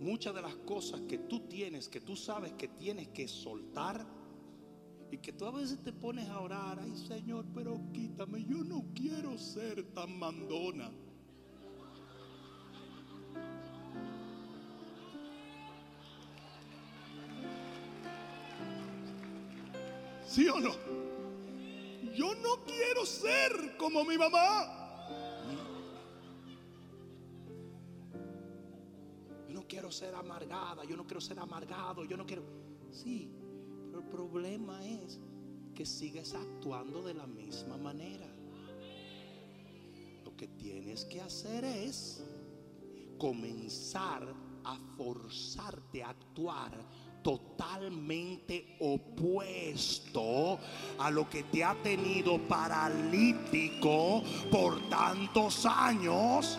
Muchas de las cosas que tú tienes, que tú sabes que tienes que soltar, y que tú a veces te pones a orar, ay Señor, pero quítame, yo no quiero ser tan mandona. ¿Sí o no? Yo no quiero ser como mi mamá. Yo no quiero ser amargada, yo no quiero ser amargado, yo no quiero... Sí, el problema es que sigues actuando de la misma manera. Lo que tienes que hacer es comenzar a forzarte a actuar totalmente opuesto a lo que te ha tenido paralítico por tantos años.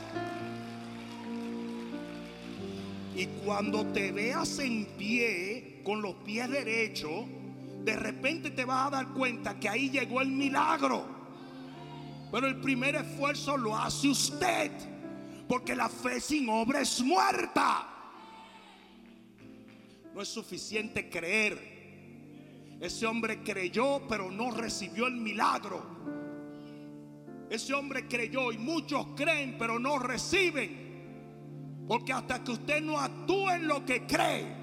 Y cuando te veas en pie, con los pies derechos, de repente te vas a dar cuenta que ahí llegó el milagro. Pero el primer esfuerzo lo hace usted. Porque la fe sin obra es muerta. No es suficiente creer. Ese hombre creyó pero no recibió el milagro. Ese hombre creyó y muchos creen pero no reciben. Porque hasta que usted no actúe en lo que cree,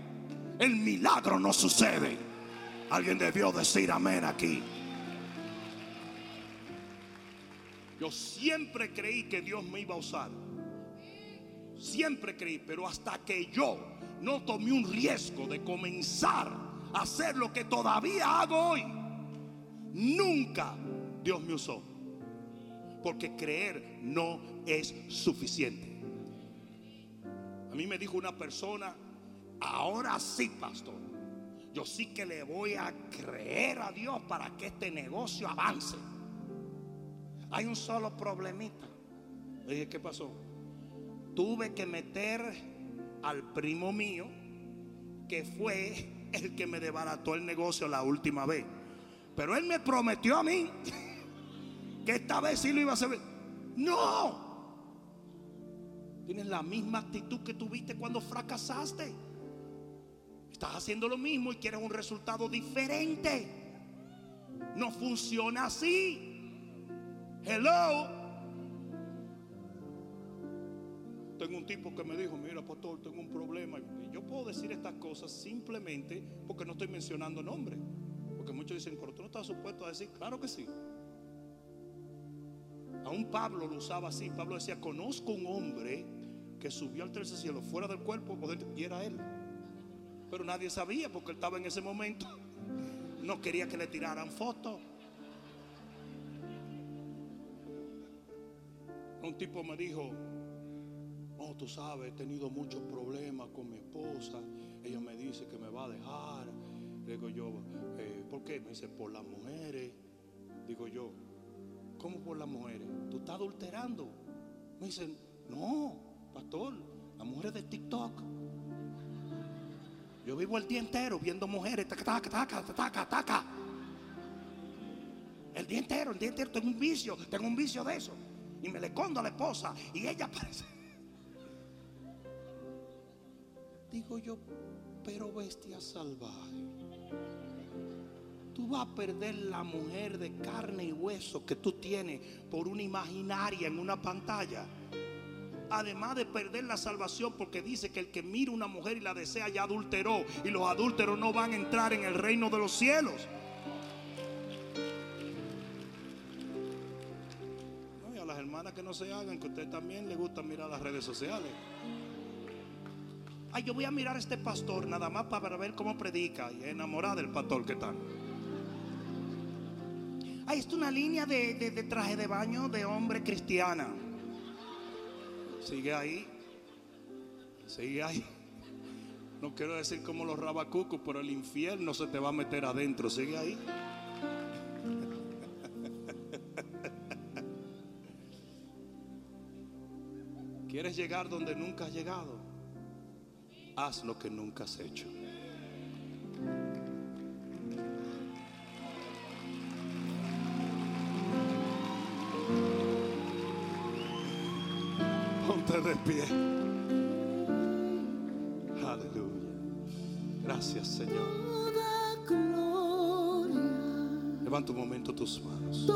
el milagro no sucede. Alguien debió decir amén aquí. Yo siempre creí que Dios me iba a usar. Siempre creí, pero hasta que yo no tomé un riesgo de comenzar a hacer lo que todavía hago hoy, nunca Dios me usó. Porque creer no es suficiente. A mí me dijo una persona, ahora sí, pastor, yo sí que le voy a creer a Dios para que este negocio avance. Hay un solo problemita. Le dije, ¿qué pasó? Tuve que meter al primo mío que fue el que me desbarató el negocio la última vez. Pero él me prometió a mí que esta vez sí lo iba a hacer. No. Tienes la misma actitud que tuviste cuando fracasaste. Estás haciendo lo mismo y quieres un resultado diferente. No funciona así. Hello. Tengo un tipo que me dijo, mira pastor, tengo un problema. Y yo puedo decir estas cosas simplemente porque no estoy mencionando nombre. Porque muchos dicen, pero tú no estás supuesto a decir, claro que sí. Aún Pablo lo usaba así. Pablo decía, conozco un hombre que subió al tercer cielo fuera del cuerpo y era él. Pero nadie sabía porque él estaba en ese momento. No quería que le tiraran fotos. Un tipo me dijo, oh, tú sabes, he tenido muchos problemas con mi esposa. Ella me dice que me va a dejar. digo yo, eh, ¿por qué? Me dice, por las mujeres. Digo yo, ¿cómo por las mujeres? ¿Tú estás adulterando? Me dicen, no, pastor, las mujeres de TikTok. Yo vivo el día entero viendo mujeres, taca, taca, taca, taca, taca. El día entero, el día entero tengo un vicio, tengo un vicio de eso. Y me le escondo a la esposa y ella parece. Digo yo, pero bestia salvaje. Tú vas a perder la mujer de carne y hueso que tú tienes por una imaginaria en una pantalla. Además de perder la salvación porque dice que el que mira una mujer y la desea ya adulteró y los adúlteros no van a entrar en el reino de los cielos. y a las hermanas que no se hagan, que a usted también le gusta mirar las redes sociales. Ay, yo voy a mirar a este pastor nada más para ver cómo predica y enamorar del pastor que tal. Ay, esto es una línea de, de traje de baño de hombre cristiana. Sigue ahí. Sigue ahí. No quiero decir como los rabacucos, pero el infierno se te va a meter adentro. Sigue ahí. ¿Quieres llegar donde nunca has llegado? Haz lo que nunca has hecho. De pie. Aleluya. Gracias, Señor. Levanta un momento tus manos.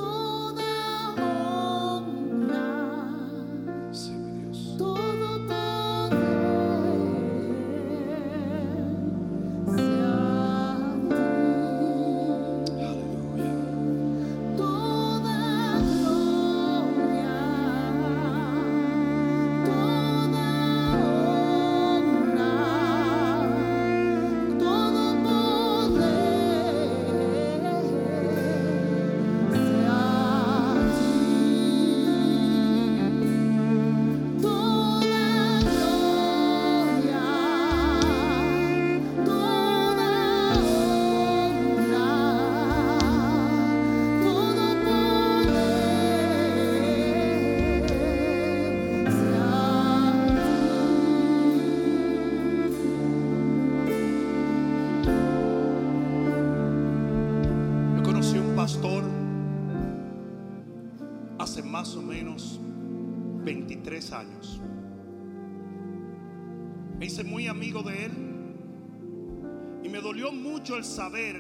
El saber,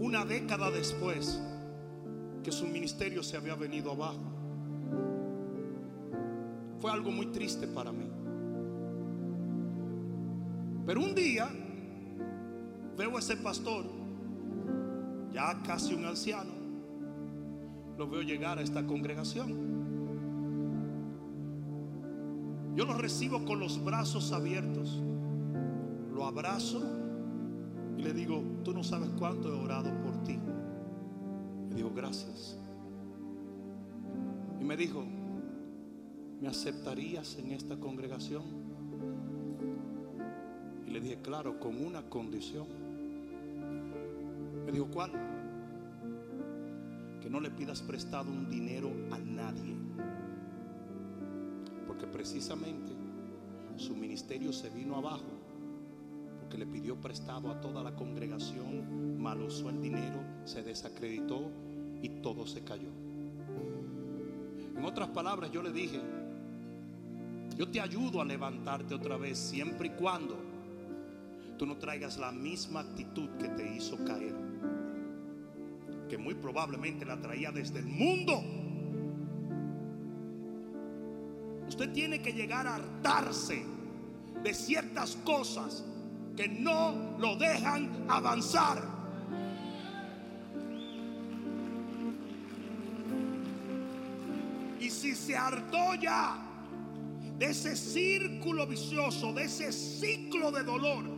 una década después, que su ministerio se había venido abajo. Fue algo muy triste para mí. Pero un día veo a ese pastor, ya casi un anciano, lo veo llegar a esta congregación. Yo lo recibo con los brazos abiertos, lo abrazo y le digo, tú no sabes cuánto he orado por ti. Le digo, gracias. Y me dijo, ¿me aceptarías en esta congregación? Y le dije, claro, con una condición. Me dijo, ¿cuál? Que no le pidas prestado un dinero a nadie. Porque precisamente su ministerio se vino abajo porque le pidió prestado a toda la congregación, mal usó el dinero, se desacreditó y todo se cayó. En otras palabras, yo le dije, yo te ayudo a levantarte otra vez siempre y cuando tú no traigas la misma actitud que te hizo caer, que muy probablemente la traía desde el mundo. Usted tiene que llegar a hartarse de ciertas cosas que no lo dejan avanzar. Y si se hartó ya de ese círculo vicioso, de ese ciclo de dolor,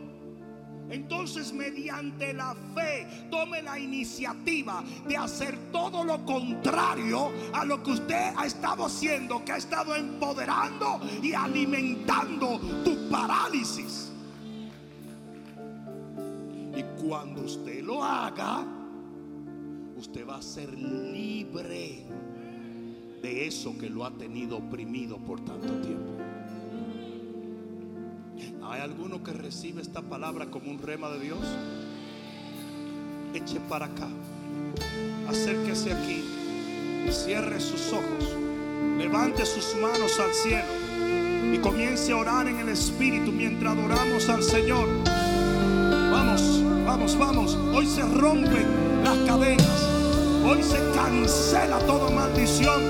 entonces mediante la fe tome la iniciativa de hacer todo lo contrario a lo que usted ha estado haciendo, que ha estado empoderando y alimentando tu parálisis. Cuando usted lo haga, usted va a ser libre de eso que lo ha tenido oprimido por tanto tiempo. ¿Hay alguno que recibe esta palabra como un rema de Dios? Eche para acá. Acérquese aquí. Cierre sus ojos. Levante sus manos al cielo. Y comience a orar en el Espíritu mientras adoramos al Señor. Vamos, vamos. Hoy se rompen las cadenas. Hoy se cancela toda maldición.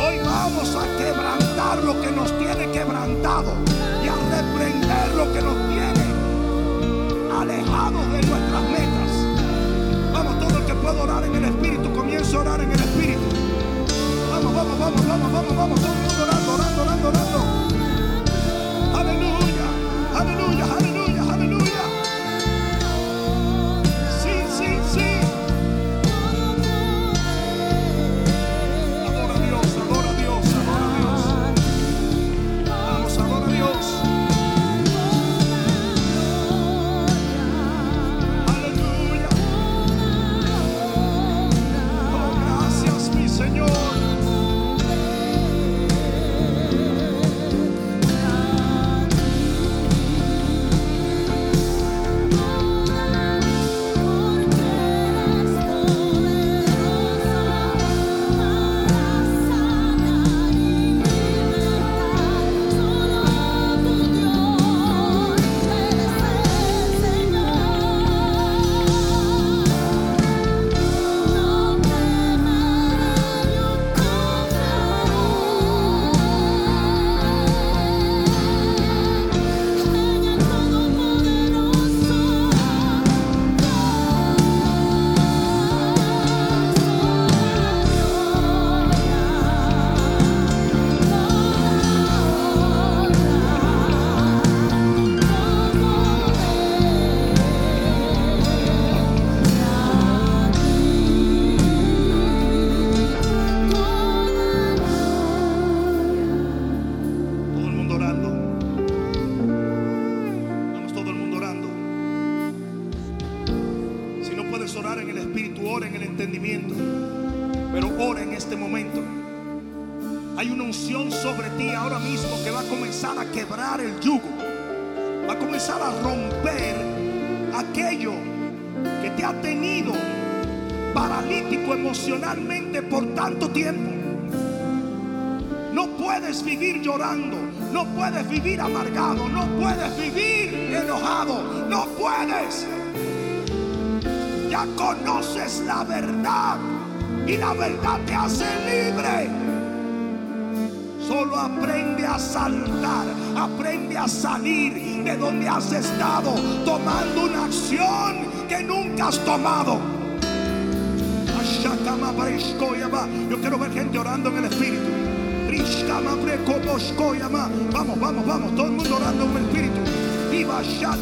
Hoy vamos a quebrantar lo que nos tiene quebrantado y a reprender lo que nos tiene alejados de nuestras metas. Vamos, todo el que pueda orar en el Espíritu, comienza a orar en el Espíritu. Vamos, vamos, vamos, vamos, vamos, vamos, todo el mundo orando, orando, orando, orando. Aleluya, aleluya,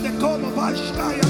te como vai estar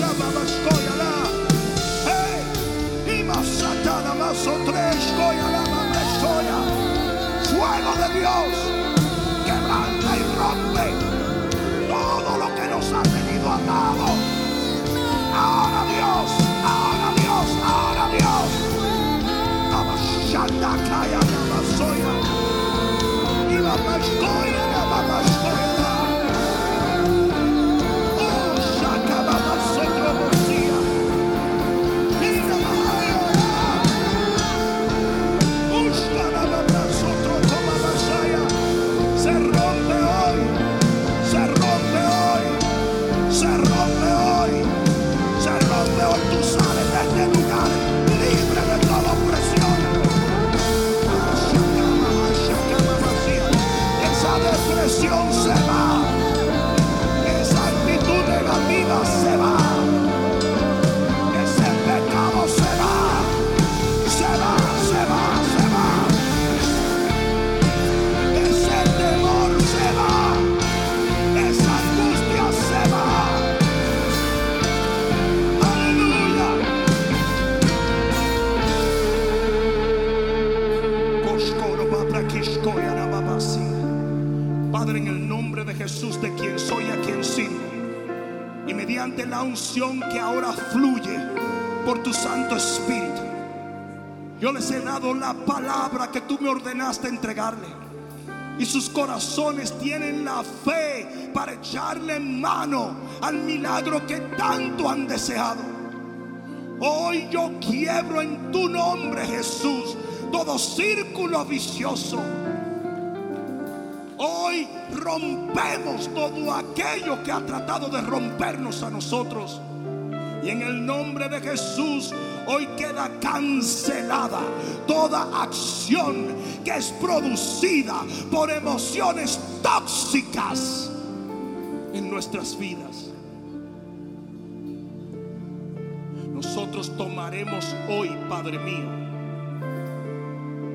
Y sus corazones tienen la fe para echarle mano al milagro que tanto han deseado. Hoy yo quiebro en tu nombre, Jesús, todo círculo vicioso. Hoy rompemos todo aquello que ha tratado de rompernos a nosotros. Y en el nombre de Jesús hoy queda cancelada toda acción es producida por emociones tóxicas en nuestras vidas. Nosotros tomaremos hoy, Padre mío,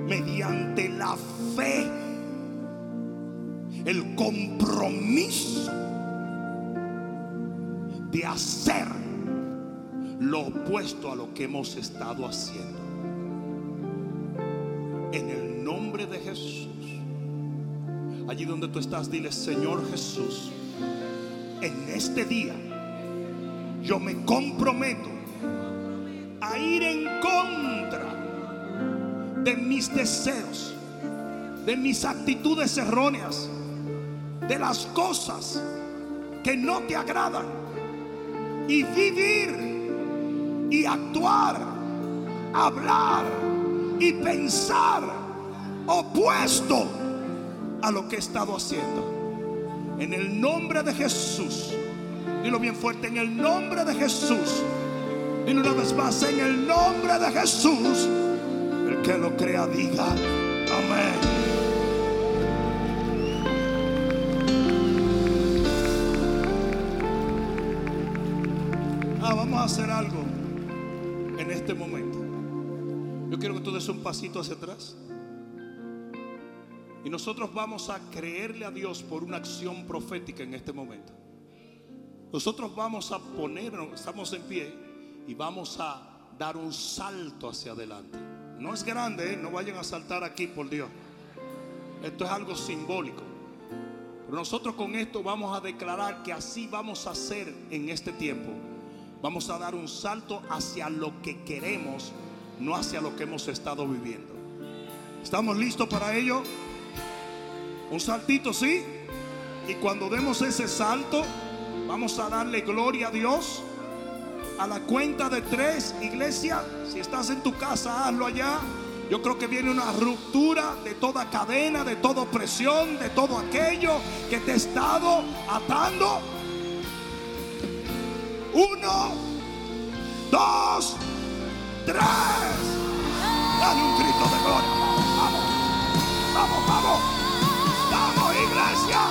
mediante la fe, el compromiso de hacer lo opuesto a lo que hemos estado haciendo. En el tú estás, dile, Señor Jesús, en este día yo me comprometo a ir en contra de mis deseos, de mis actitudes erróneas, de las cosas que no te agradan y vivir y actuar, hablar y pensar opuesto a lo que he estado haciendo. En el nombre de Jesús, dilo bien fuerte, en el nombre de Jesús, dilo una vez más, en el nombre de Jesús, el que lo crea diga, amén. Ah, vamos a hacer algo en este momento. Yo quiero que tú des un pasito hacia atrás. Y nosotros vamos a creerle a Dios por una acción profética en este momento. Nosotros vamos a ponernos, estamos en pie y vamos a dar un salto hacia adelante. No es grande, ¿eh? no vayan a saltar aquí por Dios. Esto es algo simbólico. Pero nosotros con esto vamos a declarar que así vamos a hacer en este tiempo. Vamos a dar un salto hacia lo que queremos, no hacia lo que hemos estado viviendo. ¿Estamos listos para ello? Un saltito, sí. Y cuando demos ese salto, vamos a darle gloria a Dios. A la cuenta de tres, iglesia, si estás en tu casa, hazlo allá. Yo creo que viene una ruptura de toda cadena, de toda presión, de todo aquello que te ha estado atando. Uno, dos, tres. Dale un grito de gloria. Vamos, vamos. Vamos, ¡Vamos, iglesia!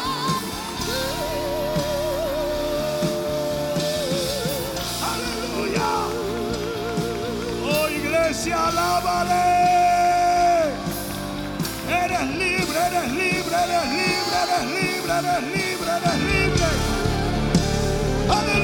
¡Aleluya! ¡Oh, iglesia, alábale! ¡Eres libre, eres libre, eres libre, eres libre, eres libre, eres libre! ¡Aleluya!